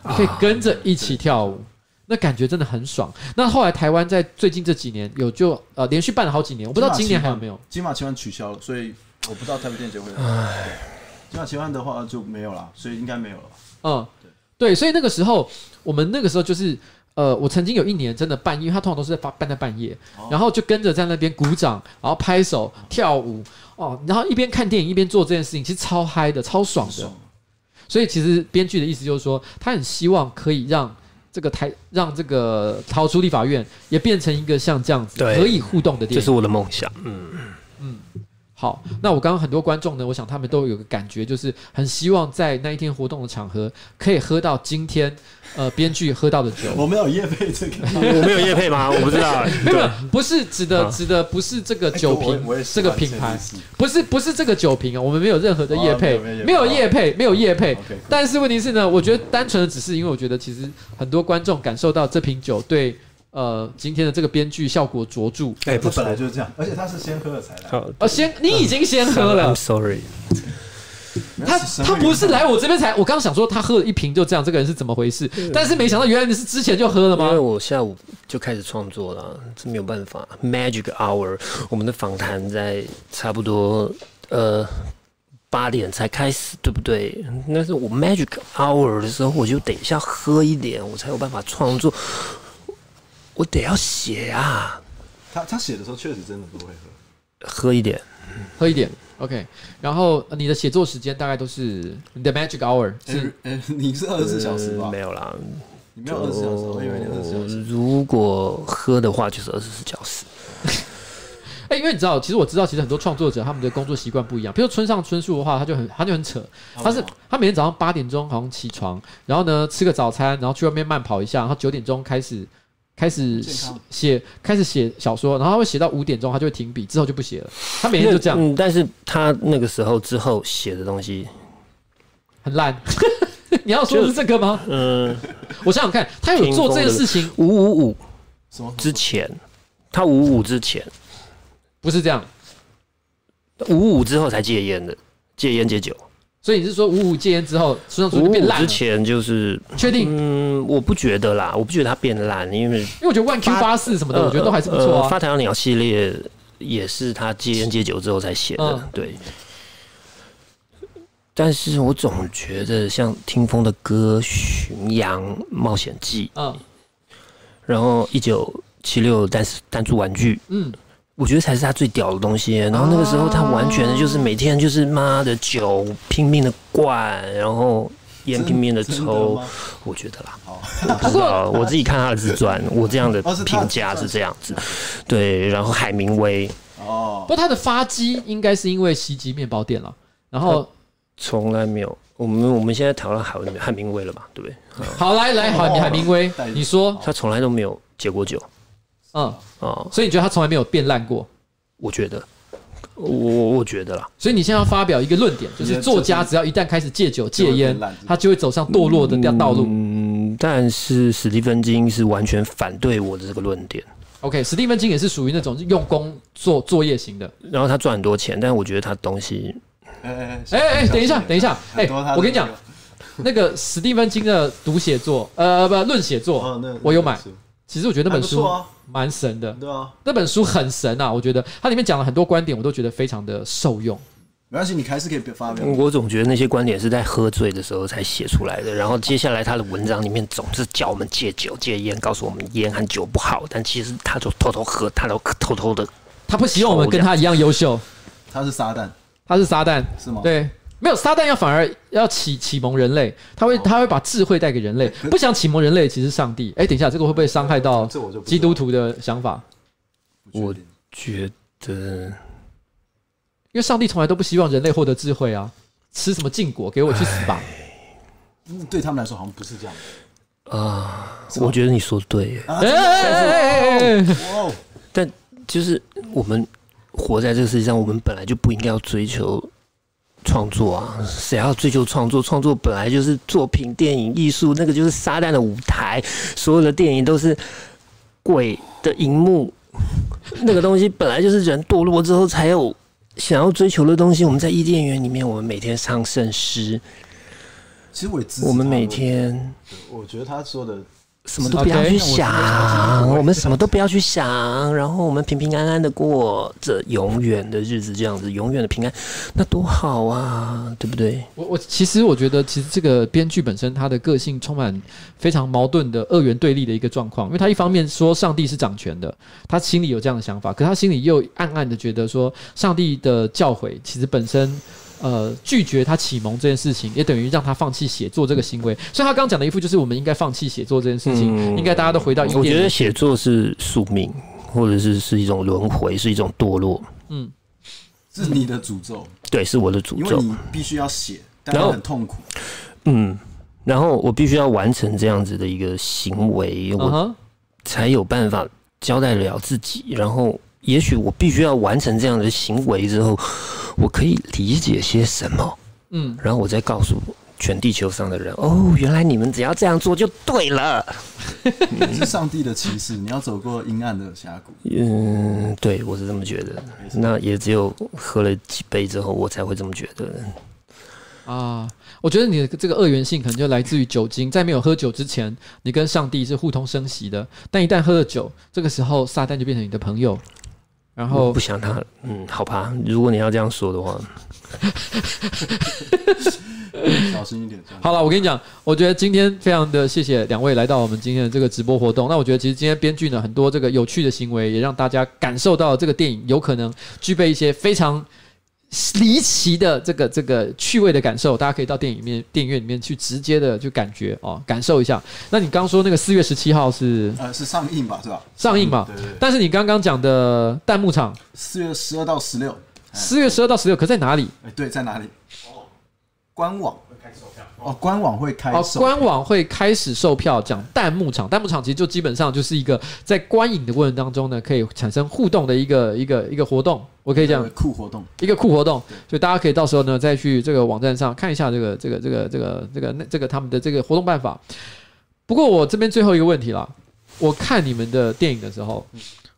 你可以跟着一起跳舞，那感觉真的很爽。那后来台湾在最近这几年有就呃连续办了好几年，我不知道今年还有没有。金马奇幻取消了，所以我不知道台北电影节会。唉，金马奇幻的话就没有了，所以应该没有了。嗯，对，所以那个时候我们那个时候就是。呃，我曾经有一年真的半夜，他通常都是在发办在半夜，然后就跟着在那边鼓掌，然后拍手跳舞哦，然后一边看电影一边做这件事情，其实超嗨的，超爽的。所以其实编剧的意思就是说，他很希望可以让这个台让这个逃出立法院也变成一个像这样子可以互动的电影，这是我的梦想。嗯嗯，好，那我刚刚很多观众呢，我想他们都有个感觉，就是很希望在那一天活动的场合可以喝到今天。呃，编剧喝到的酒，我没有业配这个，我没有业配吗？我不知道，没有，不是指的指的不是这个酒瓶，这个品牌，不是不是这个酒瓶啊，我们没有任何的业配，没有业配，没有业配。但是问题是呢，我觉得单纯的只是因为我觉得其实很多观众感受到这瓶酒对呃今天的这个编剧效果卓著。哎，不本来就是这样，而且他是先喝了才来。哦，先你已经先喝了 I'm，sorry。他他不是来我这边才，我刚刚想说他喝了一瓶就这样，这个人是怎么回事？但是没想到原来你是之前就喝了吗？因为我下午就开始创作了，这没有办法。Magic Hour，我们的访谈在差不多呃八点才开始，对不对？那是我 Magic Hour 的时候，我就等一下喝一点，我才有办法创作。我得要写啊。他他写的时候确实真的不会喝，喝一点，喝一点。OK，然后你的写作时间大概都是你的 magic hour 是？欸欸、你是二十四小时吧？呃、没有啦，你没有二十四小时，我以为你二十四小时。如果喝的话，就是二十四小时。哎、欸，因为你知道，其实我知道，其实很多创作者他们的工作习惯不一样。比如村上春树的话，他就很他就很扯，他是他每天早上八点钟好像起床，然后呢吃个早餐，然后去外面慢跑一下，然后九点钟开始。开始写，开始写小说，然后他会写到五点钟，他就会停笔，之后就不写了。他每天就这样。嗯，但是他那个时候之后写的东西很烂。你要说的是这个吗？嗯，我想想看，他有做这个事情。五五五之前，他五五之前不是这样，五五之后才戒烟的，戒烟戒酒。所以你是说五五戒烟之后，村上书就变烂了？之前就是确定？嗯，我不觉得啦，我不觉得它变烂，因为因为我觉得 One Q 八四什么的，我觉得都还是不错啊。发条鸟系列也是他戒烟戒酒之后才写的，对。但是我总觉得像听风的歌《巡洋冒险记》，嗯，然后一九七六弹弹珠玩具，嗯。我觉得才是他最屌的东西。然后那个时候，他完全的就是每天就是妈的酒拼命的灌，然后烟拼命的抽。我觉得啦，不知道我自己看他的自传，我这样的评价是这样子。对，然后海明威哦，不过他的发迹应该是因为袭击面包店了。然后从来没有，我们我们现在讨论海海明威了吧，对不对？好，来来，好，你海明威，你说他从来都没有戒过酒。嗯。哦，所以你觉得他从来没有变烂过？我觉得。我我我觉得啦，所以你现在要发表一个论点，就是作家只要一旦开始戒酒戒烟，他就会走上堕落的掉道路。嗯，但是史蒂芬金是完全反对我的这个论点。OK，史蒂芬金也是属于那种用功做作业型的，然后他赚很多钱，但是我觉得他东西，哎哎哎哎，等一下，等一下，哎，我跟你讲，那个。史蒂芬金的读写作，呃，不，论写作，我有买。其实我觉得那本书蛮神的，对啊，那本书很神啊！我觉得它里面讲了很多观点，我都觉得非常的受用。没关系，你还是可以发表。我总觉得那些观点是在喝醉的时候才写出来的，然后接下来他的文章里面总是叫我们戒酒、戒烟，告诉我们烟和酒不好，但其实他就偷偷喝，他都偷偷的。他不希望我们跟他一样优秀。他是撒旦，他是撒旦，是吗？对。没有撒旦要反而要启启蒙人类，他会他会把智慧带给人类，不想启蒙人类，其实上帝。哎，等一下，这个会不会伤害到基督徒的想法？我觉得，因为上帝从来都不希望人类获得智慧啊，吃什么禁果，给我去死吧！嗯，对他们来说好像不是这样的啊。我觉得你说的对，哎哎哎哎哎，但就是我们活在这个世界上，我们本来就不应该要追求。创作啊，谁要追求创作？创作本来就是作品、电影、艺术，那个就是撒旦的舞台。所有的电影都是鬼的荧幕，那个东西本来就是人堕落之后才有想要追求的东西。我们在伊甸园里面，我们每天唱圣诗。其实我也我们每天，我觉得他说的。什么都不要去想，我们什么都不要去想，然后我们平平安安的过着永远的日子，这样子永远的平安，那多好啊，对不对？我我其实我觉得，其实这个编剧本身他的个性充满非常矛盾的二元对立的一个状况，因为他一方面说上帝是掌权的，他心里有这样的想法，可他心里又暗暗的觉得说，上帝的教诲其实本身。呃，拒绝他启蒙这件事情，也等于让他放弃写作这个行为。所以，他刚讲的一副就是我们应该放弃写作这件事情，嗯、应该大家都回到。我觉得写作是宿命，或者是是一种轮回，是一种堕落。嗯，是你的诅咒。对，是我的诅咒。因为你必须要写，然后很痛苦。嗯，然后我必须要完成这样子的一个行为，我才有办法交代了自己。然后，也许我必须要完成这样的行为之后。我可以理解些什么，嗯，然后我再告诉全地球上的人，哦，原来你们只要这样做就对了。你 是上帝的骑士，你要走过阴暗的峡谷。嗯，对，我是这么觉得。那也只有喝了几杯之后，我才会这么觉得。啊，我觉得你的这个二元性可能就来自于酒精。在没有喝酒之前，你跟上帝是互通生息的，但一旦喝了酒，这个时候撒旦就变成你的朋友。然后不想他，嗯，好吧。如果你要这样说的话，小心一点。好了，我跟你讲，我觉得今天非常的谢谢两位来到我们今天的这个直播活动。那我觉得其实今天编剧呢，很多这个有趣的行为，也让大家感受到这个电影有可能具备一些非常。离奇的这个这个趣味的感受，大家可以到电影面电影院里面去直接的就感觉哦，感受一下。那你刚刚说那个四月十七号是呃是上映吧，是吧？上映嘛，对对对。但是你刚刚讲的弹幕场四月十二到十六，四月十二到十六，可在哪里？哎，对，在哪里？哦，官网会开售票。哦，官网会开哦，官网会开始售票。讲弹幕场，弹幕场其实就基本上就是一个在观影的过程当中呢，可以产生互动的一个一个一个活动。我可以讲酷活动，一个酷活动，所以大家可以到时候呢再去这个网站上看一下这个这个这个这个这个那这个他们的这个活动办法。不过我这边最后一个问题了，我看你们的电影的时候，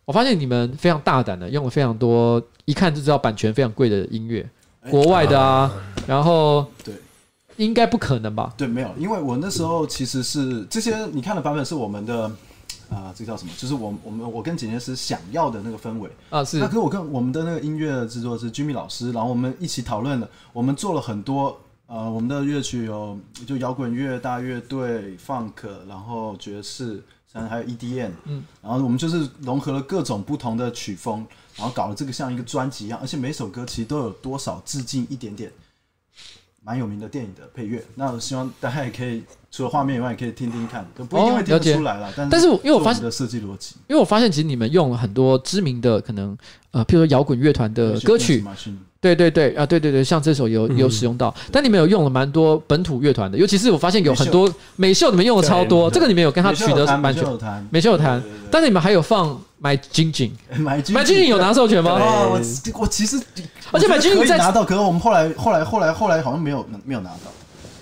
我发现你们非常大胆的用了非常多，一看就知道版权非常贵的音乐，国外的啊，然后对。应该不可能吧？对，没有，因为我那时候其实是这些你看的版本是我们的啊、呃，这个叫什么？就是我我们我跟剪接师想要的那个氛围啊，是。那跟我跟我们的那个音乐制作是 Jimmy 老师，然后我们一起讨论了，我们做了很多呃，我们的乐曲有就摇滚乐、大乐队、Funk，然后爵士，然后还有 EDM，嗯，然后我们就是融合了各种不同的曲风，然后搞了这个像一个专辑一样，而且每首歌其实都有多少致敬一点点。蛮有名的电影的配乐，那我希望大家也可以除了画面以外，也可以听听看，都不一定会听得出来了。但是，因为我发现的设计逻辑，因为我发现其实你们用了很多知名的可能呃，譬如说摇滚乐团的歌曲，对对对啊，对对对，像这首有有使用到，但你们有用了蛮多本土乐团的，尤其是我发现有很多美秀，你们用的超多，这个你们有跟他取得版权？美秀有弹，但是你们还有放买金井，买金买金井有拿授权吗？啊，我我其实，而且买金井在拿到，可是我们后来后来后来后来好像没有没有拿到。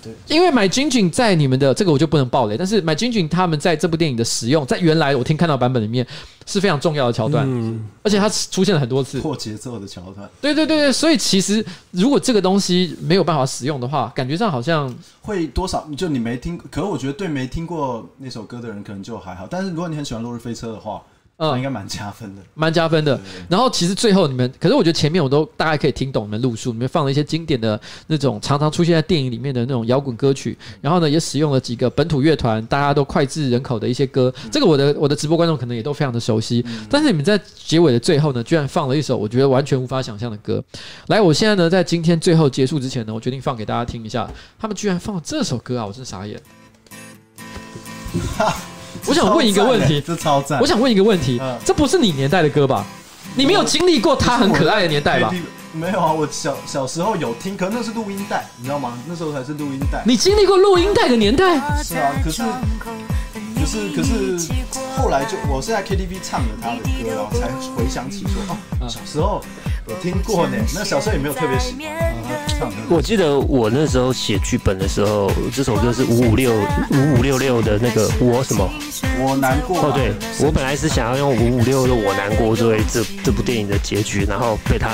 对，因为买金井在你们的这个我就不能爆雷，但是买金井他们在这部电影的使用，在原来我听看到版本里面是非常重要的桥段，嗯，而且它出现了很多次破节奏的桥段。对对对对，所以其实如果这个东西没有办法使用的话，感觉上好像会多少就你没听，可是我觉得对没听过那首歌的人可能就还好，但是如果你很喜欢《落日飞车》的话。嗯，应该蛮加分的，蛮加分的。然后其实最后你们，可是我觉得前面我都大概可以听懂你们路数，你们放了一些经典的那种常常出现在电影里面的那种摇滚歌曲，然后呢也使用了几个本土乐团，大家都脍炙人口的一些歌。这个我的我的直播观众可能也都非常的熟悉。但是你们在结尾的最后呢，居然放了一首我觉得完全无法想象的歌。来，我现在呢在今天最后结束之前呢，我决定放给大家听一下，他们居然放了这首歌啊，我真傻眼。我想问一个问题，这超赞！我想问一个问题，这不是你年代的歌吧？你没有经历过他很可爱的年代吧？没有啊，我小小时候有听，可那是录音带，你知道吗？那时候才是录音带。你经历过录音带的年代？是啊，可是。可是可是后来就我是在 KTV 唱了他的歌，然后才回想起说哦，小时候有听过呢。那小时候也没有特别喜欢唱歌。我记得我那时候写剧本的时候，这首歌是五五六五五六六的那个我什么？我难过。哦，对，我本来是想要用五五六的我难过作为这这部电影的结局，然后被他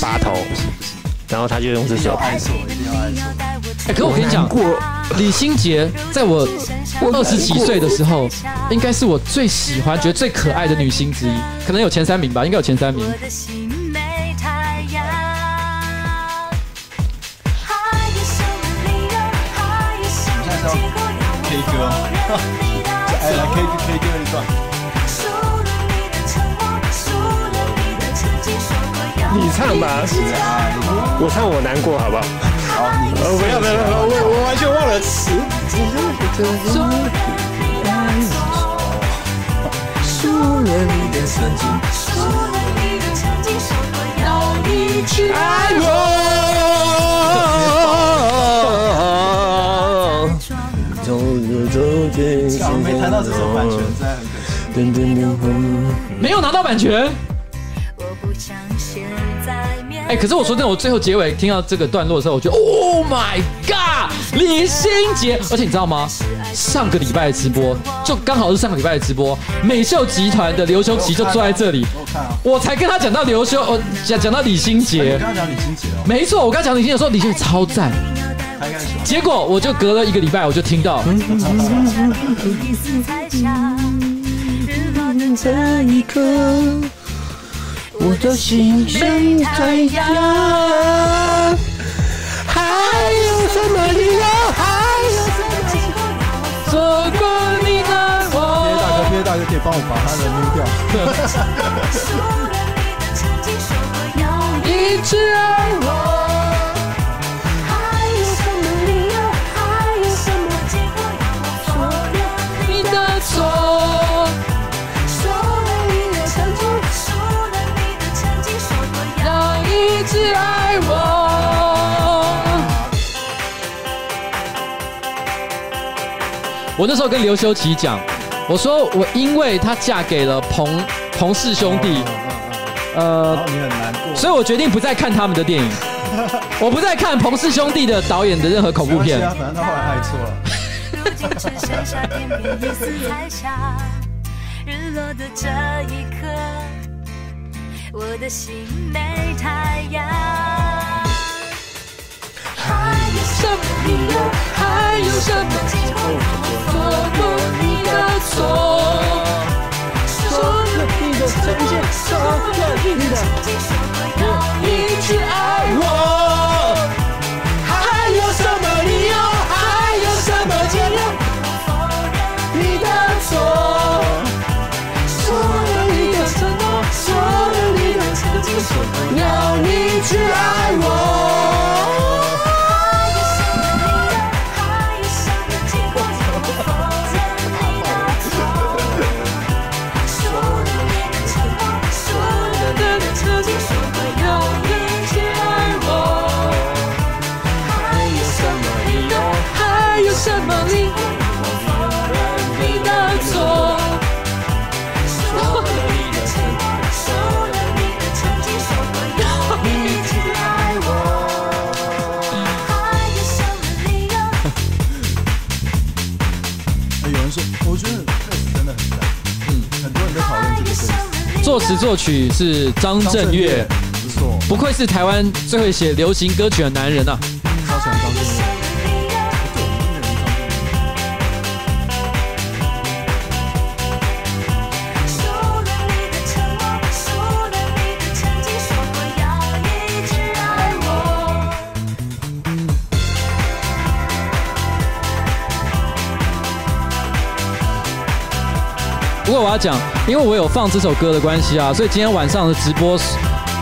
拔头，然后他就用这首。哎，可我跟你讲。李心洁在我二十几岁的时候，应该是我最喜欢、觉得最可爱的女星之一，可能有前三名吧，应该有前三名。我们现在是要 K 歌，哎，来 K K 歌一段。你唱吧，我唱我难过，好不好？好，你呃，不要不要不要，我我完全忘了词。输了你的曾经，输了你的曾经，说过要一直爱我。没谈到这首版权，没有拿到版权。哎、欸，可是我说真的，我最后结尾听到这个段落的时候，我觉得 Oh my God，李心洁！而且你知道吗？上个礼拜的直播就刚好是上个礼拜的直播，美秀集团的刘修齐就坐在这里，我才跟他讲到刘修，我讲讲到李心洁。我刚刚讲李心洁哦，没错，我刚讲李心洁说李心洁超赞，结果我就隔了一个礼拜，我就听到。我的心没太阳，还有什么理由？还有什么借口错过你的我？别大哥，别大哥，可以帮我把他的扔掉。一直爱我。我那时候跟刘修齐讲，我说我因为她嫁给了彭彭氏兄弟，呃，你很难过，所以我决定不再看他们的电影，我不再看彭氏兄弟的导演的任何恐怖片。反正他后来爱错了。什么理由？还有什么机会错？过你的错？说了你的曾经，说了你的曾经，说过要一直爱我。还有什么理由？还有什么借口？你的错？说了你的承诺，说了你的曾经，说过要一直爱我。歌词。作曲是张震岳，不愧是台湾最会写流行歌曲的男人呐、啊。讲，因为我有放这首歌的关系啊，所以今天晚上的直播，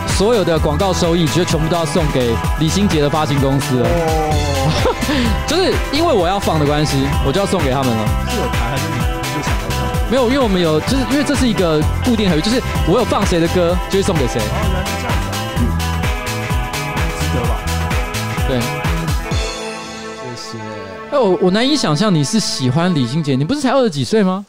所有的广告收益，就全部都要送给李心洁的发行公司了。哦、就是因为我要放的关系，我就要送给他们了。是有台还是你就想要放？没有，因为我们有，就是因为这是一个固定合约，就是我有放谁的歌，就会送给谁。哦，原来是这样子啊。嗯，值得吧？对。谢谢。哎，我我难以想象你是喜欢李心洁，你不是才二十几岁吗？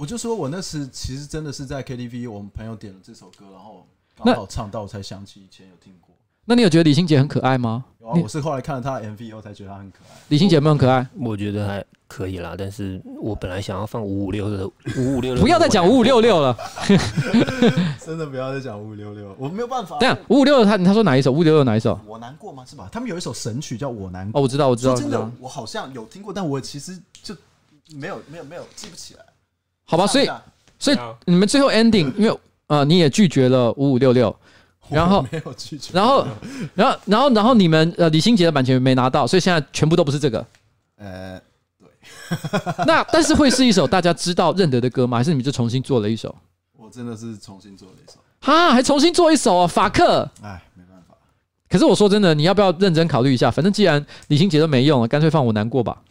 我就说，我那时其实真的是在 KTV，我们朋友点了这首歌，然后刚好唱到，我才想起以前有听过。那你有觉得李心洁很可爱吗？有啊，我是后来看了她的 MV 以后才觉得她很可爱。李心洁有没有很可爱？我觉得还可以啦，但是我本来想要放五五六的 五五六六，不要再讲五五六六了。真的不要再讲五五六六，我没有办法。等下五五六六，他他说哪一首？五五六六哪一首？我难过吗？是吧？他们有一首神曲叫《我难过》。哦，我知道，我知道，真的，我好像有听过，但我其实就没有没有没有记不起来。好吧，所以。所以你们最后 ending，因为呃你也拒绝了五五六六，然后没有拒绝，然后然后然后然后你们呃李心洁的版权没拿到，所以现在全部都不是这个。呃，对。那 但是会是一首大家知道认得的歌吗？还是你们就重新做了一首？我真的是重新做了一首。哈，还重新做一首啊，法克。哎，没办法。可是我说真的，你要不要认真考虑一下？反正既然李心洁都没用了，干脆放我难过吧。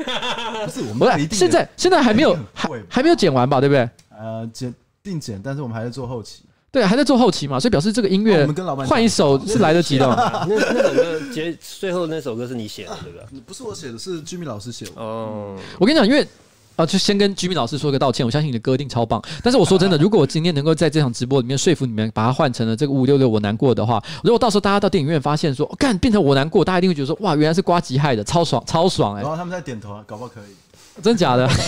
不是，我们现在现在还没有还还没有剪完吧？对不对？呃，剪定剪，但是我们还在做后期。对，还在做后期嘛，所以表示这个音乐，我们跟老板换一首是来得及的。那那首歌结最后那首歌是你写的，对吧？不是我写的，是居民老师写的。哦，我跟你讲，因为啊，就先跟居民老师说个道歉。我相信你的歌一定超棒，但是我说真的，如果我今天能够在这场直播里面说服你们，把它换成了这个五五六六我难过的话，如果到时候大家到电影院发现说，干变成我难过，大家一定会觉得说，哇，原来是瓜吉害的，超爽，超爽哎、欸。然后他们在点头啊，搞不好可以。真假的？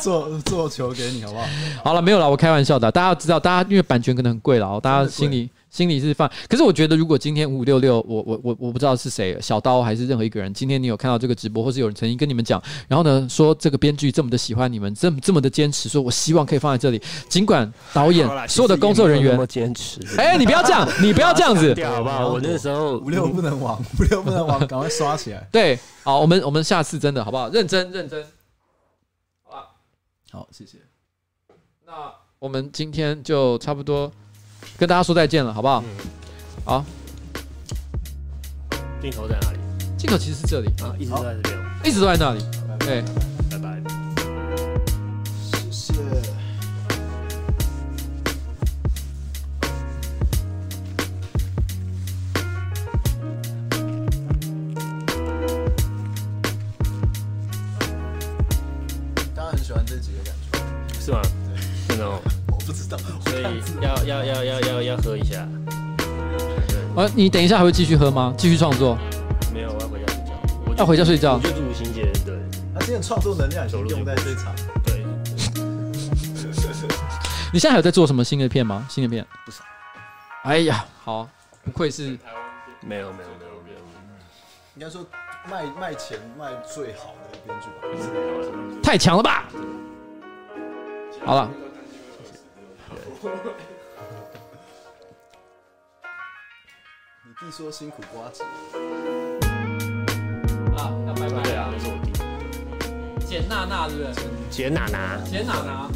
做做球给你好不好？好了，没有了，我开玩笑的。大家要知道，大家因为版权可能很贵了哦，大家心里心里是放。可是我觉得，如果今天五五六六，我我我我不知道是谁，小刀还是任何一个人，今天你有看到这个直播，或是有人曾经跟你们讲，然后呢说这个编剧这么的喜欢你们，这么这么的坚持，说我希望可以放在这里，尽管导演所有的工作人员坚持。哎，你不要这样，你不要这样子，好不好？我那时候五六不能亡，五六不能亡，赶快刷起来。对，好，我们我们下次真的好不好？认真认真。好吧好，谢谢。那我们今天就差不多跟大家说再见了，好不好？嗯、好。镜头在哪里？镜头其实是这里啊，一直都在这边，一直都在那里。对。是吗？所以要要要要要要喝一下。啊，你等一下还会继续喝吗？继续创作？没有，我要回家睡觉。要回家睡觉。我就祝心洁，对。他今天创作能量就用在这场。对。你现在还有在做什么新的片吗？新的片？不少。哎呀，好，不愧是台湾。没有没有没有没有。应该说卖卖钱卖最好的编剧吧？太强了吧！好了。你弟说辛苦瓜子啊，那拜拜啊，那是我弟。简娜娜是不是？简娜娜，简娜娜。